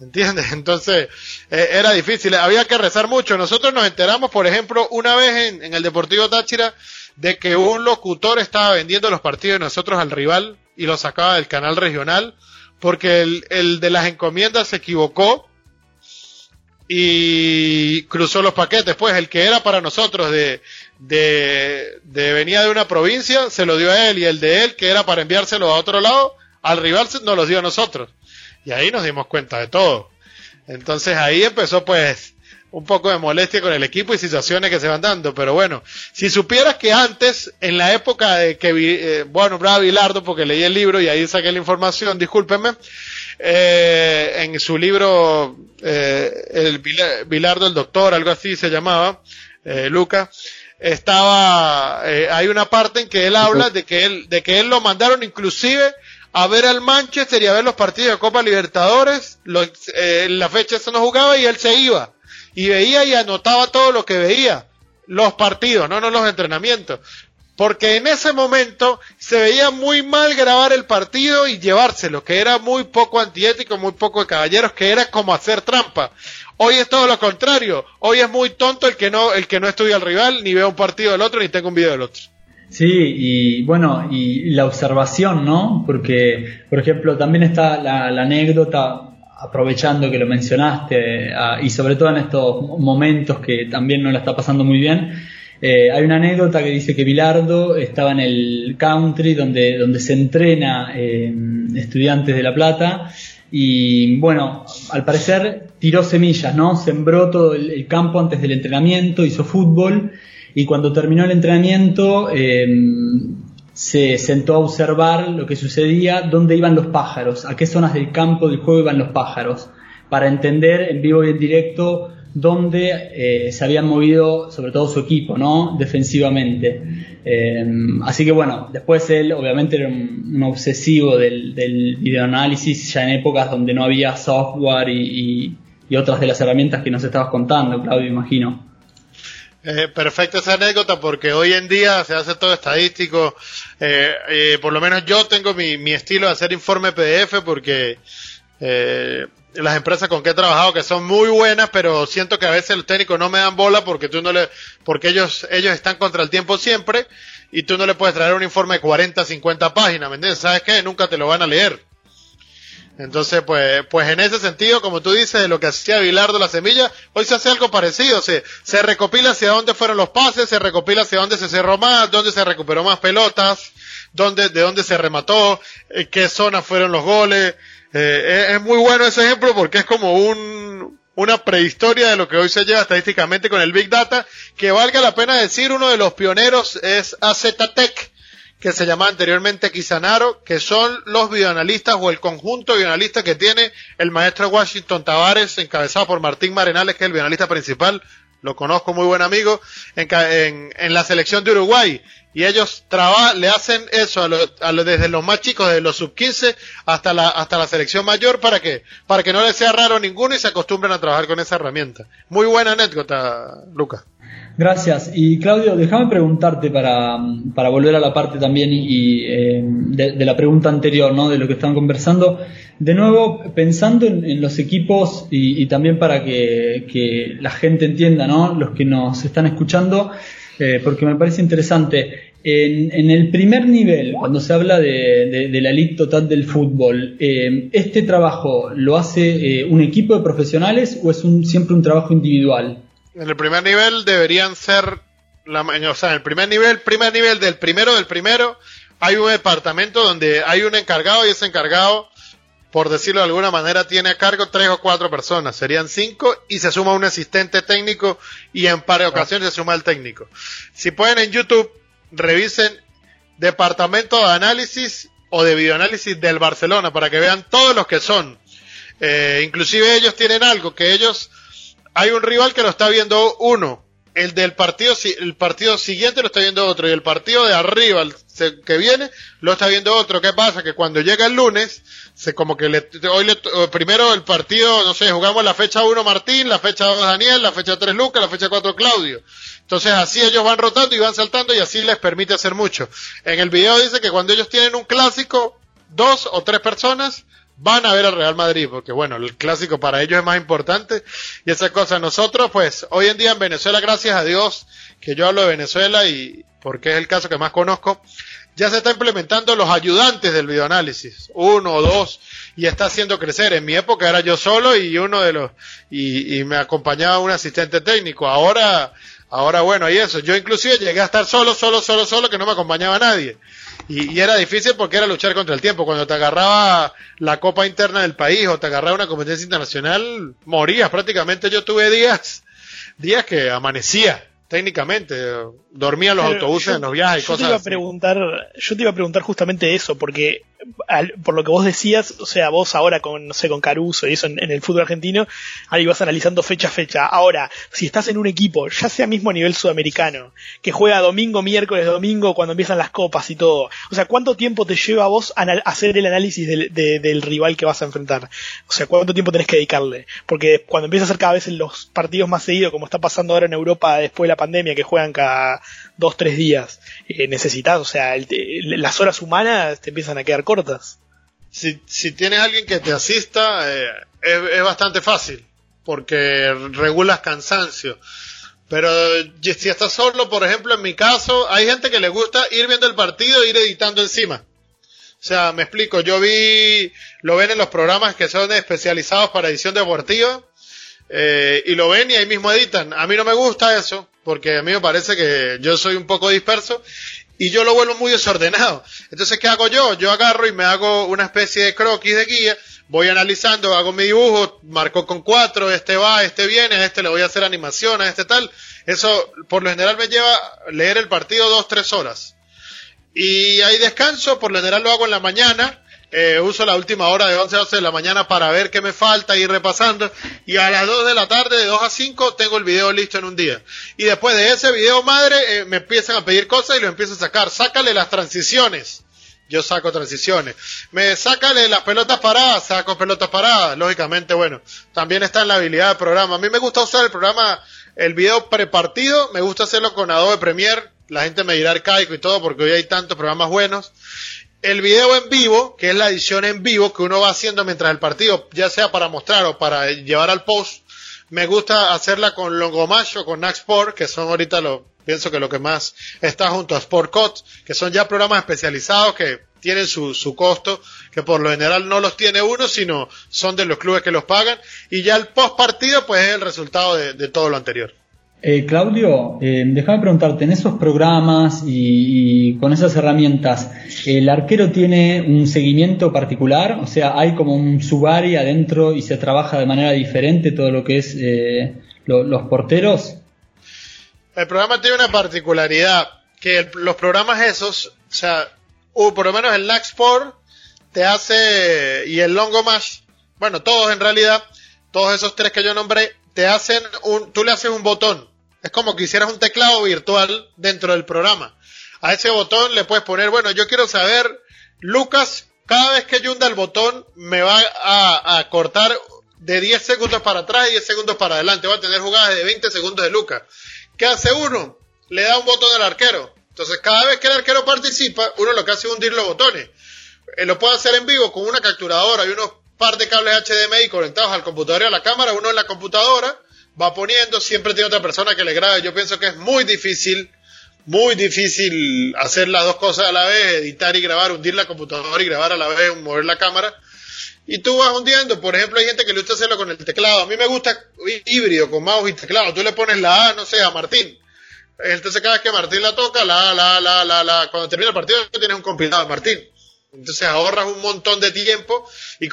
¿Entiendes? Entonces, eh, era difícil, había que rezar mucho. Nosotros nos enteramos, por ejemplo, una vez en, el Deportivo Táchira, de que un locutor estaba vendiendo los partidos de nosotros al rival y lo sacaba del canal regional, porque el, el de las encomiendas se equivocó y cruzó los paquetes. Pues el que era para nosotros de, de, de venía de una provincia, se lo dio a él, y el de él, que era para enviárselo a otro lado, al rival nos los dio a nosotros. Y ahí nos dimos cuenta de todo. Entonces ahí empezó pues un poco de molestia con el equipo y situaciones que se van dando. Pero bueno, si supieras que antes, en la época de que, eh, bueno, bravo Bilardo, porque leí el libro y ahí saqué la información, discúlpenme, eh, en su libro, eh, el Bilardo el Doctor, algo así se llamaba, eh, Luca, estaba, eh, hay una parte en que él habla de que él, de que él lo mandaron inclusive a ver al Manchester y a ver los partidos de Copa Libertadores. Eh, en la fecha eso no jugaba y él se iba. Y veía y anotaba todo lo que veía. Los partidos, no, no los entrenamientos. Porque en ese momento se veía muy mal grabar el partido y llevárselo, que era muy poco antiético, muy poco de caballeros, que era como hacer trampa. Hoy es todo lo contrario. Hoy es muy tonto el que no, el que no estudia al rival, ni ve un partido del otro, ni tenga un video del otro. Sí, y bueno, y la observación, ¿no? Porque, por ejemplo, también está la, anécdota, aprovechando que lo mencionaste, y sobre todo en estos momentos que también no la está pasando muy bien, eh, hay una anécdota que dice que Bilardo estaba en el country donde, donde se entrena eh, estudiantes de La Plata y bueno, al parecer tiró semillas, ¿no? Sembró todo el, campo antes del entrenamiento, hizo fútbol y cuando terminó el entrenamiento eh, se sentó a observar lo que sucedía, dónde iban los pájaros, a qué zonas del campo del juego iban los pájaros, para entender en vivo y en directo donde eh, se habían movido sobre todo su equipo, ¿no? Defensivamente. Eh, así que bueno, después él obviamente era un, obsesivo del, del, videoanálisis ya en épocas donde no había software y, otras de las herramientas que nos estabas contando, Claudio, imagino. Eh, perfecta esa anécdota porque hoy en día se hace todo estadístico. por lo menos yo tengo mi, estilo de hacer informe PDF porque las empresas con que he trabajado que son muy buenas, pero siento que a veces los técnicos no me dan bola porque tú no le, porque ellos, ellos están contra el tiempo siempre y tú no le puedes traer un informe de 40, 50 páginas, ¿me entiendes? ¿Sabes qué? Nunca te lo van a leer. Entonces, pues, pues en ese sentido, como tú dices, de lo que hacía Bilardo la semilla, hoy se hace algo parecido. Se, se recopila hacia dónde fueron los pases, se recopila hacia dónde se cerró más, dónde se recuperó más pelotas, dónde, de dónde se remató, eh, qué zonas fueron los goles, eh, es, muy bueno ese ejemplo porque es como un, una prehistoria de lo que hoy se lleva estadísticamente con el Big Data, que valga la pena decir, uno de los pioneros es AZTech, que se llamaba anteriormente Kisanaro, que son los bioanalistas o el conjunto de bioanalistas que tiene el maestro Washington Tavares, encabezado por Martín Marenales, que es el bioanalista principal, lo conozco, muy buen amigo, en, en la selección de Uruguay y ellos le hacen eso a, a desde los más chicos, desde los sub 15 hasta la, hasta la selección mayor, ¿para qué? Para que no les sea raro ninguno y se acostumbren a trabajar con esa herramienta. Muy buena anécdota, Lucas. Gracias. Y Claudio, déjame preguntarte para, para, volver a la parte también y, eh, de, la pregunta anterior, ¿no? De lo que estaban conversando. De nuevo, pensando en, los equipos y, también para que, la gente entienda, ¿no? Los que nos están escuchando, eh, porque me parece interesante. En, el primer nivel, cuando se habla de, la elite total del fútbol, eh, ¿este trabajo lo hace eh, un equipo de profesionales o es un, siempre un trabajo individual? En el primer nivel deberían ser, la, o sea, en el primer nivel, primer nivel del primero del primero, hay un departamento donde hay un encargado y ese encargado por decirlo de alguna manera, tiene a cargo tres o cuatro personas, serían cinco, y se suma un asistente técnico y en par de ocasiones se suma el técnico. Si pueden en YouTube, revisen Departamento de Análisis o de Videoanálisis del Barcelona para que vean todos los que son. Eh, inclusive ellos tienen algo, que ellos, hay un rival que lo está viendo uno, el del partido, el partido siguiente lo está viendo otro y el partido de arriba, el que viene, lo está viendo otro. ¿Qué pasa? Que cuando llega el lunes, se como que le, hoy le, primero el partido, no sé, jugamos la fecha 1 Martín, la fecha 2 Daniel, la fecha 3 Lucas, la fecha 4 Claudio. Entonces así ellos van rotando y van saltando y así les permite hacer mucho. En el video dice que cuando ellos tienen un clásico, dos o tres personas van a ver al Real Madrid, porque bueno, el clásico para ellos es más importante y esa cosa. Nosotros, pues, hoy en día en Venezuela, gracias a Dios, que yo hablo de Venezuela y porque es el caso que más conozco, ya se está implementando los ayudantes del videoanálisis, uno o dos, y está haciendo crecer. En mi época era yo solo y uno de los, y, y me acompañaba un asistente técnico. Ahora, ahora bueno, y eso. Yo inclusive llegué a estar solo, solo, solo, solo, que no me acompañaba nadie. Y, era difícil porque era luchar contra el tiempo. Cuando te agarraba la copa interna del país o te agarraba una competencia internacional, morías prácticamente. Yo tuve días, días que amanecía técnicamente dormían los autobuses en los viajes y cosas te iba a preguntar yo te iba a preguntar justamente eso porque por lo que vos decías, o sea, vos ahora con, no sé, con Caruso y eso en, el fútbol argentino, ahí vas analizando fecha a fecha. Ahora, si estás en un equipo, ya sea mismo a nivel sudamericano, que juega domingo, miércoles, domingo, cuando empiezan las copas y todo, o sea, ¿cuánto tiempo te lleva a vos a hacer el análisis del, del rival que vas a enfrentar? O sea, ¿cuánto tiempo tenés que dedicarle? Porque cuando empieza a ser cada vez en los partidos más seguidos, como está pasando ahora en Europa después de la pandemia, que juegan cada dos, tres días, eh, necesitas, o sea, las horas humanas te empiezan a quedar cortas. Si, si tienes alguien que te asista, eh, es, bastante fácil, porque regulas cansancio. Pero si estás solo, por ejemplo, en mi caso, hay gente que le gusta ir viendo el partido e ir editando encima. O sea, me explico, yo vi, lo ven en los programas que son especializados para edición deportiva, eh, y lo ven y ahí mismo editan. A mí no me gusta eso, porque a mí me parece que yo soy un poco disperso, y yo lo vuelvo muy desordenado. Entonces, ¿qué hago yo? Yo agarro y me hago una especie de croquis de guía, voy analizando, hago mi dibujo, marco con cuatro, este va, este viene, a este le voy a hacer animación, a este tal. Eso, por lo general, me lleva leer el partido dos, tres horas. Y hay descanso, por lo general lo hago en la mañana. Eh, uso la última hora de 11 a 12 de la mañana para ver qué me falta, ir repasando. Y a las 2 de la tarde, de 2 a 5, tengo el video listo en un día. Y después de ese video madre, eh, me empiezan a pedir cosas y lo empiezo a sacar. Sácale las transiciones. Yo saco transiciones. Me sácale las pelotas paradas, saco pelotas paradas. Lógicamente, bueno, también está en la habilidad del programa. A mí me gusta usar el programa, el video prepartido. Me gusta hacerlo con Adobe Premiere la gente me dirá arcaico y todo porque hoy hay tantos programas buenos. El video en vivo, que es la edición en vivo que uno va haciendo mientras el partido, ya sea para mostrar o para llevar al post, me gusta hacerla con Longomash o con Naxport, que son ahorita lo, pienso que lo que más está junto a Sportcut, que son ya programas especializados que tienen su, su costo, que por lo general no los tiene uno, sino son de los clubes que los pagan, y ya el post partido pues es el resultado de todo lo anterior. Eh, Claudio, eh, déjame preguntarte, en esos programas y, con esas herramientas, ¿el arquero tiene un seguimiento particular? O sea, ¿hay como un subari adentro y se trabaja de manera diferente todo lo que es eh, los porteros? El programa tiene una particularidad, que los programas esos, o sea, por lo menos el Laxport te hace, y el Longomash, bueno, todos en realidad, todos esos tres que yo nombré, te hacen un, tú le haces un botón es como que hicieras un teclado virtual dentro del programa. A ese botón le puedes poner, bueno, yo quiero saber, Lucas, cada vez que yo hunda el botón me va a, cortar de 10 segundos para atrás y 10 segundos para adelante. Va a tener jugadas de 20 segundos de Lucas. ¿Qué hace uno? Le da un botón al arquero. Entonces, cada vez que el arquero participa, uno lo que hace es hundir los botones. Eh, lo puede hacer en vivo con una capturadora y unos par de cables HDMI conectados al computador y a la cámara, uno en la computadora va poniendo, siempre tiene otra persona que le grabe. Yo pienso que es muy difícil, muy difícil hacer las dos cosas a la vez, editar y grabar, hundir la computadora y grabar a la vez, mover la cámara. Y tú vas hundiendo, por ejemplo, hay gente que le gusta hacerlo con el teclado. A mí me gusta híbrido, con mouse y teclado. Tú le pones la A, no sé, a Martín. Entonces cada vez que Martín la toca, la A, la A, la la la Cuando termina el partido tienes un compilado de Martín. Entonces ahorras un montón de tiempo y,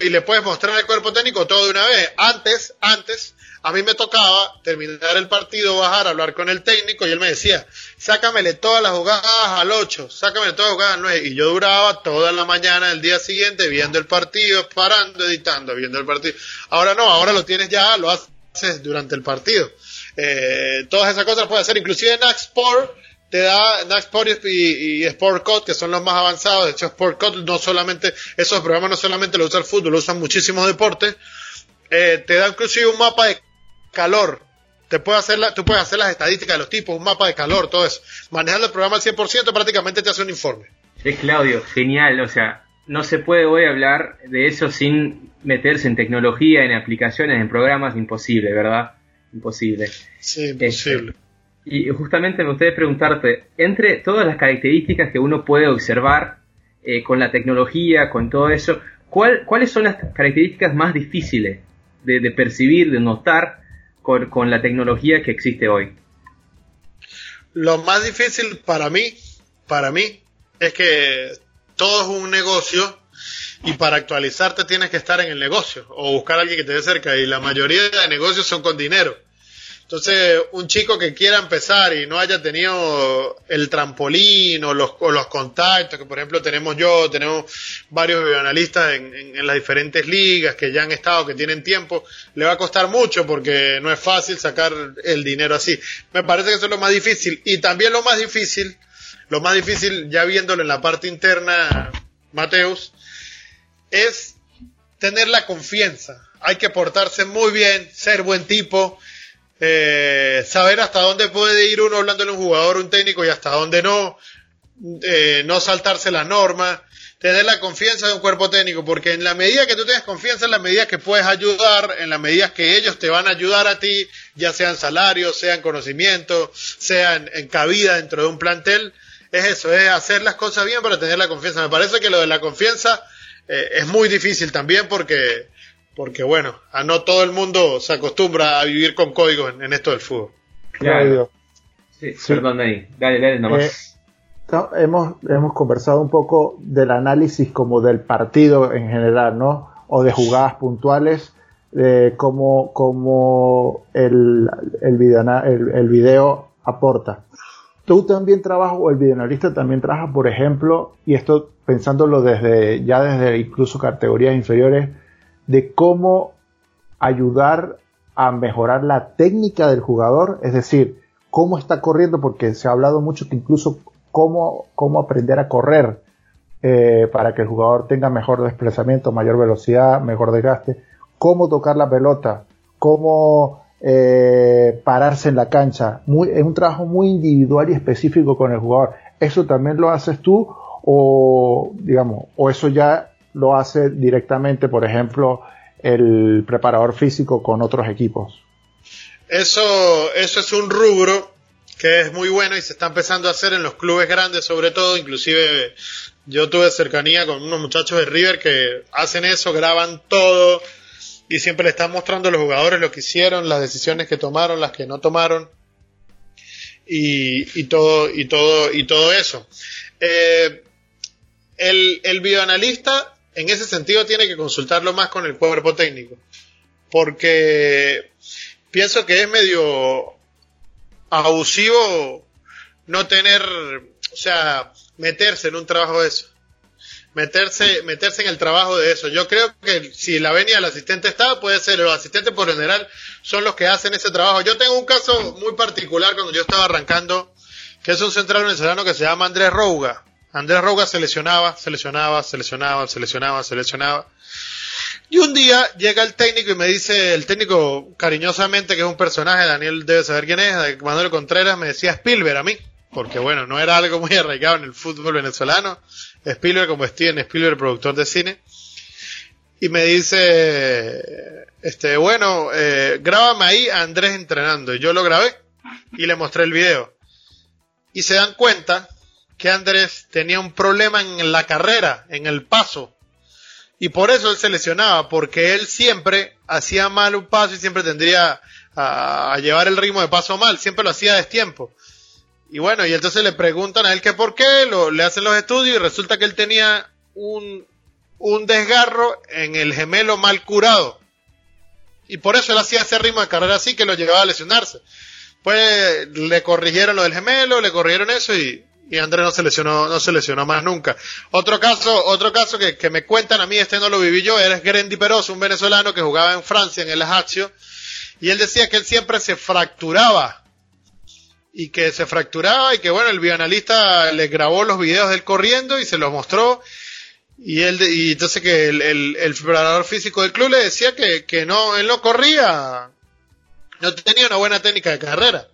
y le puedes mostrar al cuerpo técnico todo de una vez. Antes, antes, a mí me tocaba terminar el partido, bajar, hablar con el técnico y él me decía, sácamele todas las jugadas al 8, sácamele todas las jugadas al 9. Y yo duraba toda la mañana del día siguiente viendo el partido, parando, editando, viendo el partido. Ahora no, ahora lo tienes ya, lo haces durante el partido. Eh, todas esas cosas puedes hacer, inclusive Naxport te da Naxport y, y SportCode, que son los más avanzados. De hecho, SportCode no solamente, esos programas no solamente lo usa el fútbol, lo usan muchísimos deportes. Eh, te da inclusive un mapa de calor. Te puede hacer la, tú puedes hacer las estadísticas de los tipos, un mapa de calor, todo eso. Manejando el programa al 100% prácticamente te hace un informe. Es Claudio, genial. O sea, no se puede hoy hablar de eso sin meterse en tecnología, en aplicaciones, en programas, imposible, ¿verdad? Imposible. Sí, imposible. Este, y justamente me gustaría preguntarte, entre todas las características que uno puede observar eh, con la tecnología, con todo eso, ¿cuál, ¿cuáles son las características más difíciles de, percibir, de notar con, la tecnología que existe hoy? Lo más difícil para mí, para mí, es que todo es un negocio y para actualizarte tienes que estar en el negocio o buscar a alguien que te dé cerca y la mayoría de negocios son con dinero. Entonces, un chico que quiera empezar y no haya tenido el trampolín o los, los contactos, que por ejemplo tenemos yo, tenemos varios analistas en, en, las diferentes ligas que ya han estado, que tienen tiempo, le va a costar mucho porque no es fácil sacar el dinero así. Me parece que eso es lo más difícil. Y también lo más difícil, lo más difícil, ya viéndolo en la parte interna, Mateus, es tener la confianza. Hay que portarse muy bien, ser buen tipo, eh, saber hasta dónde puede ir uno hablándole a un jugador, un técnico y hasta dónde no. eh, no saltarse las normas, tener la confianza de un cuerpo técnico, porque en la medida que tú tengas confianza, en la medida que puedes ayudar, en la medida que ellos te van a ayudar a ti, ya sean salarios, sean conocimiento, sean en cabida dentro de un plantel, es eso, es hacer las cosas bien para tener la confianza. Me parece que lo de la confianza eh, es muy difícil también porque, porque, bueno, a no todo el mundo se acostumbra a vivir con códigos en, esto del fútbol. Claro. Sí, perdón, ahí. Dale, dale nomás. Eh, hemos, hemos conversado un poco del análisis como del partido en general, ¿no? O de jugadas puntuales, de cómo, cómo el, el, video, el, video aporta. Tú también trabajas, o el videoanalista también trabaja, por ejemplo, y esto pensándolo desde, ya desde incluso categorías inferiores, de cómo ayudar a mejorar la técnica del jugador, es decir, cómo está corriendo, porque se ha hablado mucho que incluso cómo, cómo aprender a correr eh, para que el jugador tenga mejor desplazamiento, mayor velocidad, mejor desgaste, cómo tocar la pelota, cómo eh, pararse en la cancha. Es un trabajo muy individual y específico con el jugador. ¿Eso también lo haces tú o, digamos, o eso ya lo hace directamente, por ejemplo, el preparador físico con otros equipos? Eso, eso es un rubro que es muy bueno y se está empezando a hacer en los clubes grandes sobre todo, inclusive yo tuve cercanía con unos muchachos de River que hacen eso, graban todo y siempre le están mostrando a los jugadores lo que hicieron, las decisiones que tomaron, las que no tomaron y, todo y todo y todo eso. Eh, el, el videoanalista en ese sentido tiene que consultarlo más con el cuerpo técnico porque pienso que es medio abusivo no tener, o sea, meterse en un trabajo de eso. Meterse, meterse en el trabajo de eso. Yo creo que si la venia del asistente está, puede ser. Los asistentes por general son los que hacen ese trabajo. Yo tengo un caso muy particular cuando yo estaba arrancando, que es un central venezolano que se llama Andrés Rouga. Andrés Rouga se lesionaba, se lesionaba, se lesionaba, se lesionaba, se lesionaba. Y un día llega el técnico y me dice, el técnico cariñosamente, que es un personaje, Daniel debe saber quién es, Manuel Contreras, me decía Spielberg a mí, porque bueno, no era algo muy arraigado en el fútbol venezolano. Spielberg como Steven Spielberg, productor de cine. Y me dice, este, bueno, eh, grábame ahí a Andrés entrenando. Y yo lo grabé y le mostré el video. Y se dan cuenta que Andrés tenía un problema en la carrera, en el paso y por eso él se lesionaba, porque él siempre hacía mal un paso y siempre tendría a, llevar el ritmo de paso mal, siempre lo hacía a destiempo. Y bueno, y entonces le preguntan a él que por qué, lo, le hacen los estudios y resulta que él tenía un, un desgarro en el gemelo mal curado. Y por eso él hacía ese ritmo de carrera así que lo llevaba a lesionarse. Pues le corrigieron lo del gemelo, le corrigieron eso y, y Andrés no se lesionó, no se lesionó más nunca. Otro caso, otro caso que, me cuentan a mí, este no lo viví yo, era Grendi Peroso, un venezolano que jugaba en Francia, en el Ajaccio, y él decía que él siempre se fracturaba, y que se fracturaba, y que bueno, el bioanalista le grabó los videos de él corriendo y se los mostró, y él, y entonces que el, el, el preparador físico del club le decía que, que no, él no corría, no tenía una buena técnica de carrera.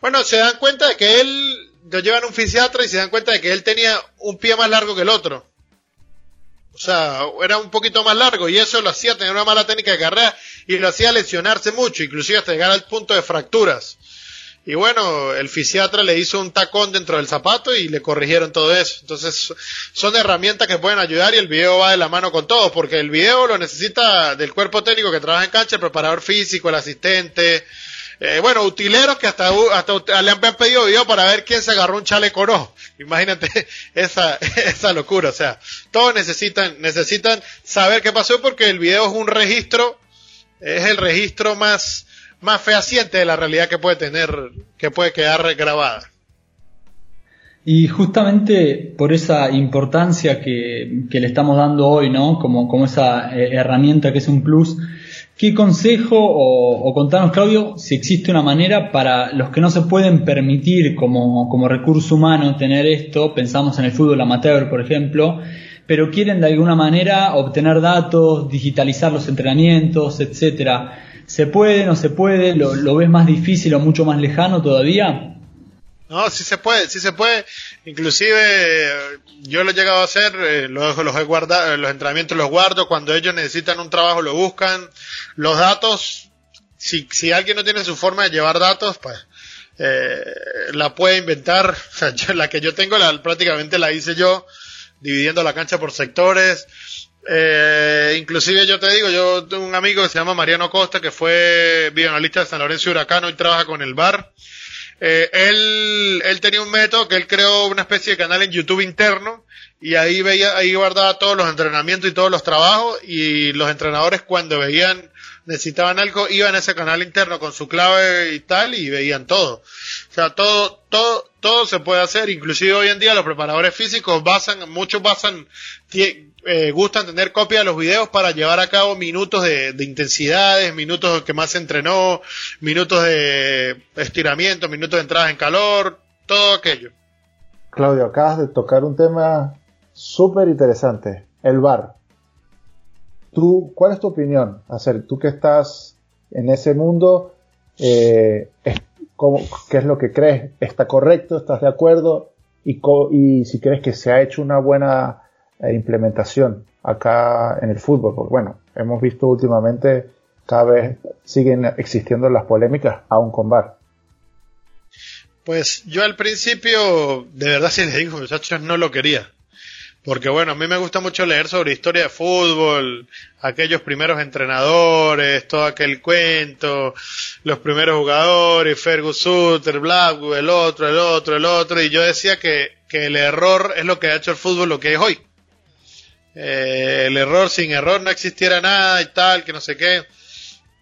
Bueno, se dan cuenta de que él lo llevan a un fisiatra y se dan cuenta de que él tenía un pie más largo que el otro. O sea, era un poquito más largo y eso lo hacía tener una mala técnica de carrera y lo hacía lesionarse mucho, inclusive hasta llegar al punto de fracturas. Y bueno, el fisiatra le hizo un tacón dentro del zapato y le corrigieron todo eso. Entonces, son herramientas que pueden ayudar y el video va de la mano con todo, porque el video lo necesita del cuerpo técnico que trabaja en cancha, el preparador físico, el asistente, eh, bueno, utileros que hasta, hasta le han pedido video para ver quién se agarró un chaleco no. Imagínate esa, esa locura. O sea, todos necesitan, necesitan saber qué pasó porque el video es un registro, es el registro más, más fehaciente de la realidad que puede tener, que puede quedar grabada. Y justamente por esa importancia que, que le estamos dando hoy, ¿no? Como, como esa eh, herramienta que es un plus, ¿Qué consejo o, contanos, Claudio, si existe una manera para los que no se pueden permitir como, como recurso humano tener esto, pensamos en el fútbol amateur, por ejemplo, pero quieren de alguna manera obtener datos, digitalizar los entrenamientos, etcétera. ¿Se puede, no se puede? ¿Lo, ves más difícil o mucho más lejano todavía? No, sí se puede, sí se puede. Inclusive yo lo he llegado a hacer, eh, los, los he guardado, los entrenamientos los guardo, cuando ellos necesitan un trabajo lo buscan. Los datos, si, si alguien no tiene su forma de llevar datos, pues eh, la puede inventar. La que yo tengo la, prácticamente la hice yo, dividiendo la cancha por sectores. Eh, inclusive yo te digo, yo tengo un amigo que se llama Mariano Costa, que fue videoanalista de San Lorenzo y trabaja con el bar. Eh, él, él tenía un método que él creó una especie de canal en YouTube interno y ahí veía, ahí guardaba todos los entrenamientos y todos los trabajos y los entrenadores cuando veían necesitaban algo, iban a ese canal interno con su clave y tal y veían todo. O sea, todo, todo, todo se puede hacer, inclusive hoy en día los preparadores físicos basan, muchos basan, eh, gustan tener copia de los videos para llevar a cabo minutos de, de intensidades, minutos que más se entrenó, minutos de estiramiento, minutos de entrada en calor, todo aquello. Claudio, acabas de tocar un tema súper interesante, el bar. ¿Tú, ¿Cuál es tu opinión? Hacer, tú que estás en ese mundo, eh, ¿qué es lo que crees? ¿Está correcto? ¿Estás de acuerdo? Y, si crees que se ha hecho una buena eh, implementación acá en el fútbol, porque bueno, hemos visto últimamente cada vez siguen existiendo las polémicas aún con VAR. Pues yo al principio, de verdad si les digo muchachos, no lo quería. Porque bueno, a mí me gusta mucho leer sobre historia de fútbol, aquellos primeros entrenadores, todo aquel cuento, los primeros jugadores, Fergus Sutter, Blackwood, el otro, el otro, el otro, y yo decía que, que el error es lo que ha hecho el fútbol lo que es hoy. Eh, el error sin error no existiera nada y tal, que no sé qué.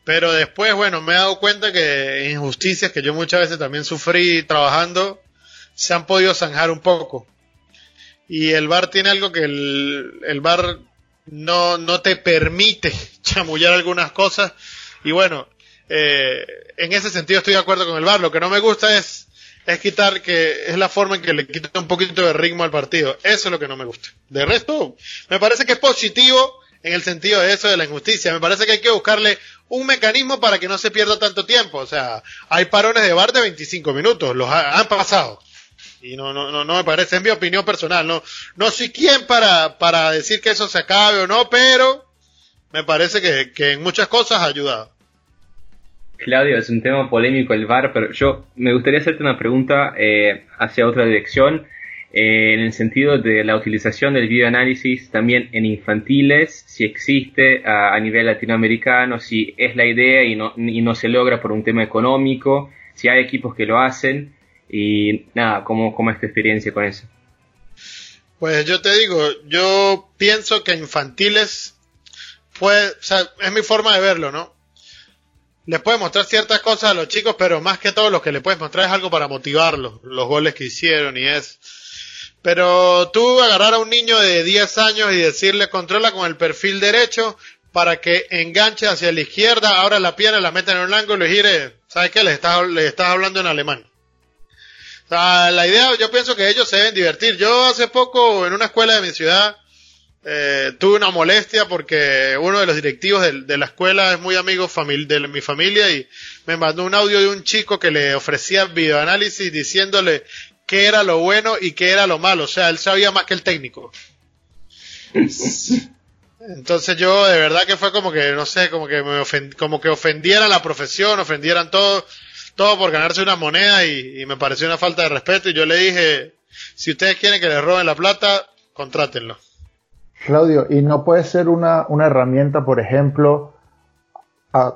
Pero después, bueno, me he dado cuenta que injusticias que yo muchas veces también sufrí trabajando se han podido zanjar un poco. Y el bar tiene algo que el, el bar no, no te permite chamullar algunas cosas. Y bueno, eh, en ese sentido estoy de acuerdo con el bar. Lo que no me gusta es es quitar que es la forma en que le quita un poquito de ritmo al partido. Eso es lo que no me gusta. De resto, me parece que es positivo en el sentido de eso de la injusticia. Me parece que hay que buscarle un mecanismo para que no se pierda tanto tiempo. O sea, hay parones de bar de 25 minutos, los han pasado. Y no, no, no, no me parece, es mi opinión personal. No, no soy quien para, para decir que eso se acabe o no, pero me parece que, que en muchas cosas ha ayudado. Claudio, es un tema polémico el VAR, pero yo me gustaría hacerte una pregunta eh, hacia otra dirección, eh, en el sentido de la utilización del videoanálisis también en infantiles, si existe a, nivel latinoamericano, si es la idea y no, y no se logra por un tema económico, si hay equipos que lo hacen, y nada, ¿cómo, cómo es tu experiencia con eso? Pues yo te digo, yo pienso que infantiles, pues, o sea, es mi forma de verlo, ¿no? les puedes mostrar ciertas cosas a los chicos, pero más que todo lo que le puedes mostrar es algo para motivarlos, los goles que hicieron y es. Pero tú agarrar a un niño de 10 años y decirle controla con el perfil derecho para que enganche hacia la izquierda, ahora la pierna, la meta en un ángulo y gire, ¿sabes qué? Le estás, le estás hablando en alemán. O sea, la idea, yo pienso que ellos se deben divertir. Yo hace poco en una escuela de mi ciudad, eh, tuve una molestia porque uno de los directivos de, la escuela es muy amigo de mi familia y me mandó un audio de un chico que le ofrecía videoanálisis diciéndole qué era lo bueno y qué era lo malo. O sea, él sabía más que el técnico. Entonces yo de verdad que fue como que, no sé, como que me como que ofendiera la profesión, ofendieran todo, todo por ganarse una moneda y, y me pareció una falta de respeto y yo le dije, si ustedes quieren que les roben la plata, contrátenlo. Claudio, y no puede ser una, una herramienta, por ejemplo,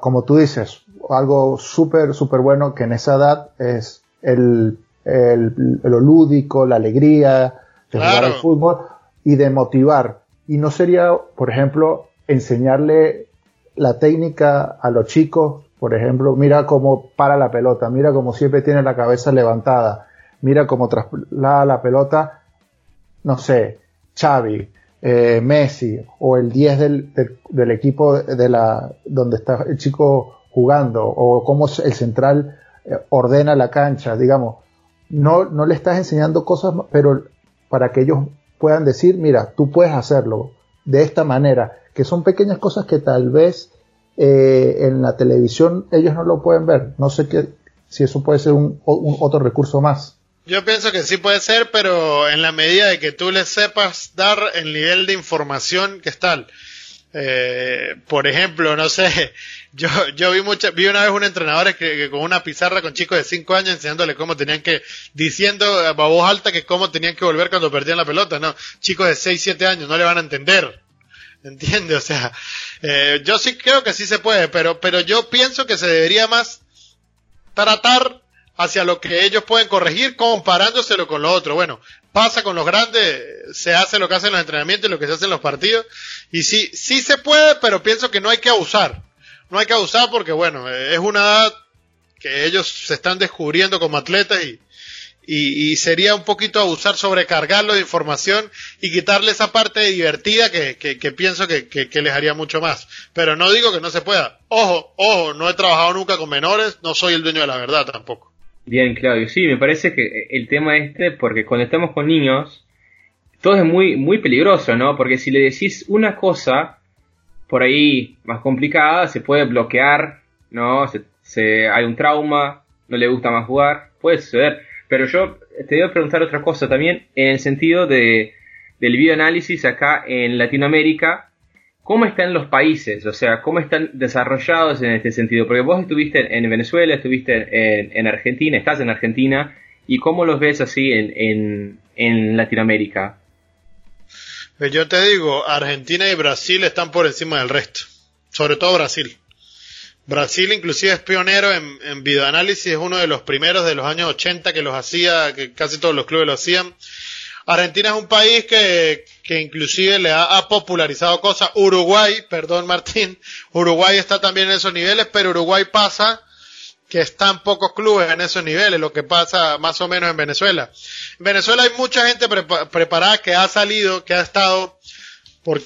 como tú dices, algo súper, súper bueno que en esa edad es el, el, lo lúdico, la alegría de jugar al fútbol y de motivar. Y no sería, por ejemplo, enseñarle la técnica a los chicos, por ejemplo, mira cómo para la pelota, mira cómo siempre tiene la cabeza levantada, mira cómo traslada la pelota, no sé, Xavi, eh, Messi o el 10 del, del, equipo de la, donde está el chico jugando o cómo el central eh, ordena la cancha, digamos, no, no le estás enseñando cosas, pero para que ellos puedan decir, mira, tú puedes hacerlo de esta manera, que son pequeñas cosas que tal vez eh, en la televisión ellos no lo pueden ver. No sé qué, si eso puede ser un, otro recurso más. Yo pienso que sí puede ser, pero en la medida de que tú le sepas dar el nivel de información que está. Eh, por ejemplo, no sé, yo, yo vi mucha, vi una vez un entrenador que, con una pizarra con chicos de 5 años enseñándole cómo tenían que, diciendo a voz alta que cómo tenían que volver cuando perdían la pelota, no, chicos de 6, 7 años no le van a entender. ¿Entiende? O sea, eh, yo sí creo que sí se puede, pero, pero yo pienso que se debería más tratar hacia lo que ellos pueden corregir comparándoselo con lo otro. Bueno, pasa con los grandes, se hace lo que hacen los entrenamientos y lo que se hace en los partidos. Y sí, sí se puede, pero pienso que no hay que abusar. No hay que abusar porque, bueno, es una edad que ellos se están descubriendo como atletas y, y, sería un poquito abusar, sobrecargarlo de información y quitarle esa parte divertida que, que, pienso que, que, les haría mucho más. Pero no digo que no se pueda. Ojo, ojo, no he trabajado nunca con menores, no soy el dueño de la verdad tampoco. Bien, Claudio, sí, me parece que el tema este, porque cuando estamos con niños, todo es muy, muy peligroso, ¿no? Porque si le decís una cosa por ahí más complicada, se puede bloquear, ¿no? Se, hay un trauma, no le gusta más jugar, puede suceder. Pero yo te a preguntar otra cosa también, en el sentido de, del bioanálisis acá en Latinoamérica, ¿Cómo están los países? O sea, ¿cómo están desarrollados en este sentido? Porque vos estuviste en Venezuela, estuviste en, Argentina, estás en Argentina, ¿y cómo los ves así en, en, Latinoamérica? Pues yo te digo, Argentina y Brasil están por encima del resto, sobre todo Brasil. Brasil inclusive es pionero en, en videoanálisis, es uno de los primeros de los años 80 que los hacía, que casi todos los clubes lo hacían. Argentina es un país que, que inclusive le ha, popularizado cosas. Uruguay, perdón Martín, Uruguay está también en esos niveles, pero Uruguay pasa que están pocos clubes en esos niveles, lo que pasa más o menos en Venezuela. En Venezuela hay mucha gente preparada que ha salido, que ha estado, por,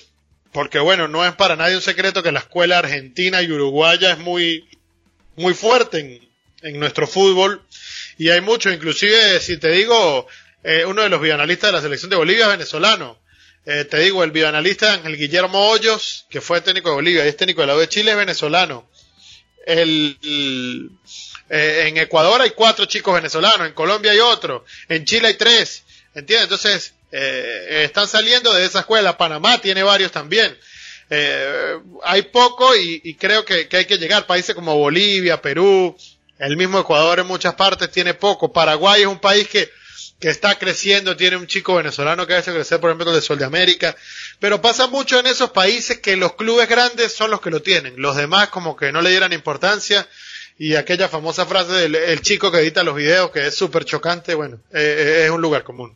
porque bueno, no es para nadie un secreto que la escuela argentina y uruguaya es muy, muy fuerte en, en nuestro fútbol. Y hay mucho, inclusive si te digo, eh, uno de los bioanalistas de la selección de Bolivia es venezolano. Eh, te digo, el bioanalista Ángel Guillermo Hoyos, que fue técnico de Bolivia y es técnico de la U de Chile, es venezolano. El, eh, en Ecuador hay cuatro chicos venezolanos, en Colombia hay otro, en Chile hay tres. ¿Entiendes? Entonces, están saliendo de esa escuela. Panamá tiene varios también. hay poco y, creo que, que, hay que llegar. Países como Bolivia, Perú, el mismo Ecuador en muchas partes tiene poco. Paraguay es un país que que está creciendo, tiene un chico venezolano que ha hecho crecer, por ejemplo, el de Sol de América, pero pasa mucho en esos países que los clubes grandes son los que lo tienen, los demás como que no le dieran importancia, y aquella famosa frase del el chico que edita los videos, que es súper chocante, bueno, eh, eh, es un lugar común.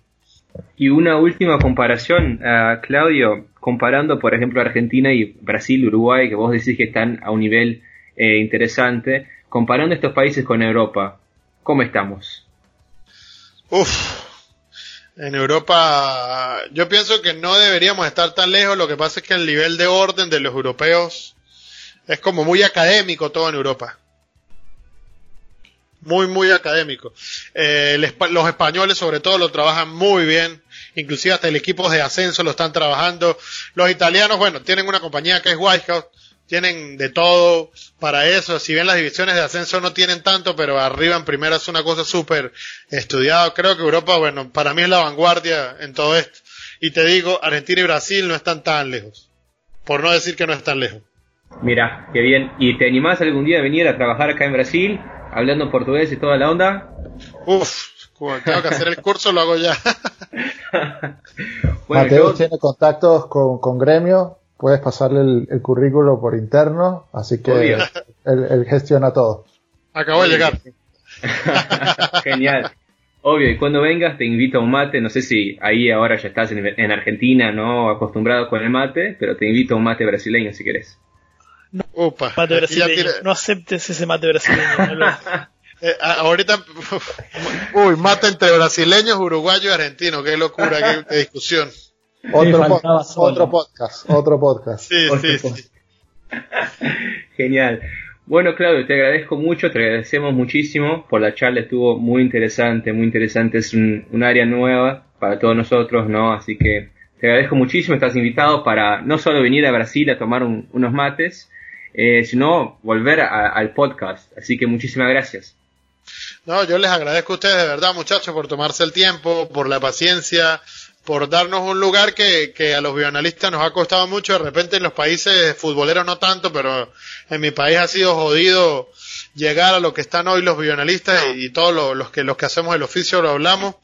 Y una última comparación, uh, Claudio, comparando por ejemplo Argentina y Brasil, Uruguay, que vos decís que están a un nivel eh, interesante, comparando estos países con Europa, ¿cómo estamos? Uf, en Europa yo pienso que no deberíamos estar tan lejos, lo que pasa es que el nivel de orden de los europeos es como muy académico todo en Europa. Muy, muy académico. Eh, los españoles sobre todo lo trabajan muy bien, inclusive hasta el equipo de ascenso lo están trabajando. Los italianos, bueno, tienen una compañía que es White House, tienen de todo para eso. Si bien las divisiones de ascenso no tienen tanto, pero arriba en primera es una cosa súper estudiada. Creo que Europa, bueno, para mí es la vanguardia en todo esto. Y te digo, Argentina y Brasil no están tan lejos. Por no decir que no están lejos. Mira, qué bien. ¿Y te animás algún día a venir a trabajar acá en Brasil, hablando portugués y toda la onda? Uf, tengo que hacer el curso, lo hago ya. Mateo tiene contactos con, con gremio puedes pasarle el, currículo por interno, así que él, gestiona todo. Acabo de llegar. Genial. Obvio, y cuando vengas te invito a un mate, no sé si ahí ahora ya estás en, Argentina, ¿no? Acostumbrado con el mate, pero te invito a un mate brasileño si querés. No, mate brasileño. no aceptes ese mate brasileño. Eh, ahorita, uy, mate entre brasileños, uruguayos y argentinos, qué locura, qué discusión. Otro, podcast, otro podcast. Sí, sí, sí. Genial. Bueno, Claudio, te agradezco mucho, te agradecemos muchísimo por la charla, estuvo muy interesante, muy interesante, es un, área nueva para todos nosotros, ¿no? Así que te agradezco muchísimo, estás invitado para no solo venir a Brasil a tomar unos mates, eh, sino volver al podcast. Así que muchísimas gracias. No, yo les agradezco a ustedes de verdad, muchachos, por tomarse el tiempo, por la paciencia, por darnos un lugar que, que a los bioanalistas nos ha costado mucho. De repente en los países futboleros no tanto, pero en mi país ha sido jodido llegar a lo que están hoy los bioanalistas y, todos los que los que hacemos el oficio lo hablamos.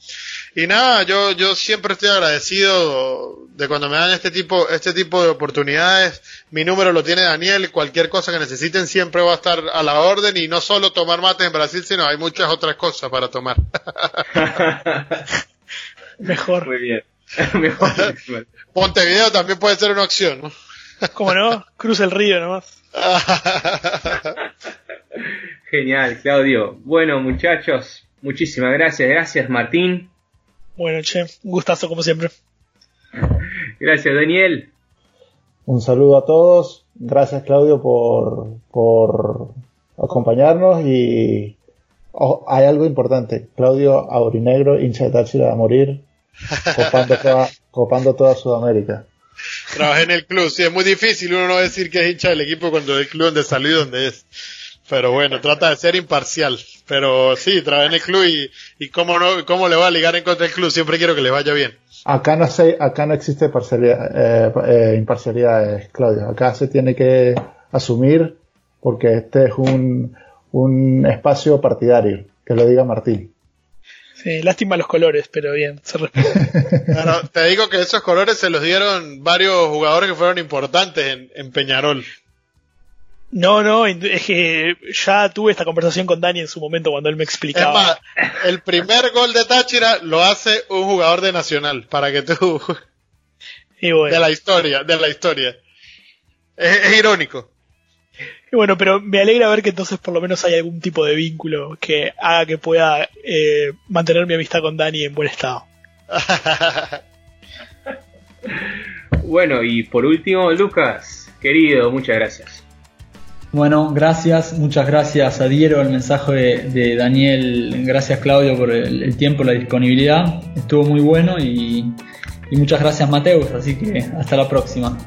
Y nada, yo, yo siempre estoy agradecido de cuando me dan este tipo, este tipo de oportunidades. Mi número lo tiene Daniel, cualquier cosa que necesiten siempre va a estar a la orden y no solo tomar mate en Brasil, sino hay muchas otras cosas para tomar. Mejor. Muy bien. Montevideo también puede ser una opción, ¿no? ¿Cómo no? Cruza el río nomás. Genial, Claudio. Bueno, muchachos, muchísimas gracias. Gracias, Martín. Bueno, che, un gustazo como siempre. Gracias, Daniel. Un saludo a todos. Gracias, Claudio, por, por acompañarnos y oh, hay algo importante. Claudio Aurinegro, hincha de Táchira a morir, copando toda, copando toda Sudamérica. Trabajé en el club, sí, es muy difícil uno no decir que es hincha del equipo cuando el club donde salió y donde es. Pero bueno, trata de ser imparcial. Pero sí, trabajé en el club y, y cómo, no, cómo le va a ligar en contra del club. Siempre quiero que le vaya bien. Acá no, se, acá no existe parcialidad, eh, eh, imparcialidad, Claudio. Acá se tiene que asumir porque este es un, un espacio partidario. Que lo diga Martín. Sí, lástima los colores, pero bien, se respeta. te digo que esos colores se los dieron varios jugadores que fueron importantes en, en Peñarol. No, no, es que ya tuve esta conversación con Dani en su momento cuando él me explicaba. el primer gol de Táchira lo hace un jugador de Nacional, para que tú... De la historia, de la historia. Es, irónico. Y bueno, pero me alegra ver que entonces por lo menos hay algún tipo de vínculo que haga que pueda eh, mantener mi amistad con Dani en buen estado. bueno, y por último, Lucas, querido, muchas gracias. Bueno, gracias, muchas gracias. Adhiero el mensaje de, Daniel. Gracias Claudio por el, tiempo, la disponibilidad. Estuvo muy bueno y, y muchas gracias Mateus. Así que hasta la próxima.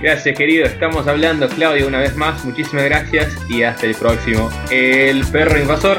Gracias querido, estamos hablando Claudio una vez más. Muchísimas gracias y hasta el próximo. El perro invasor.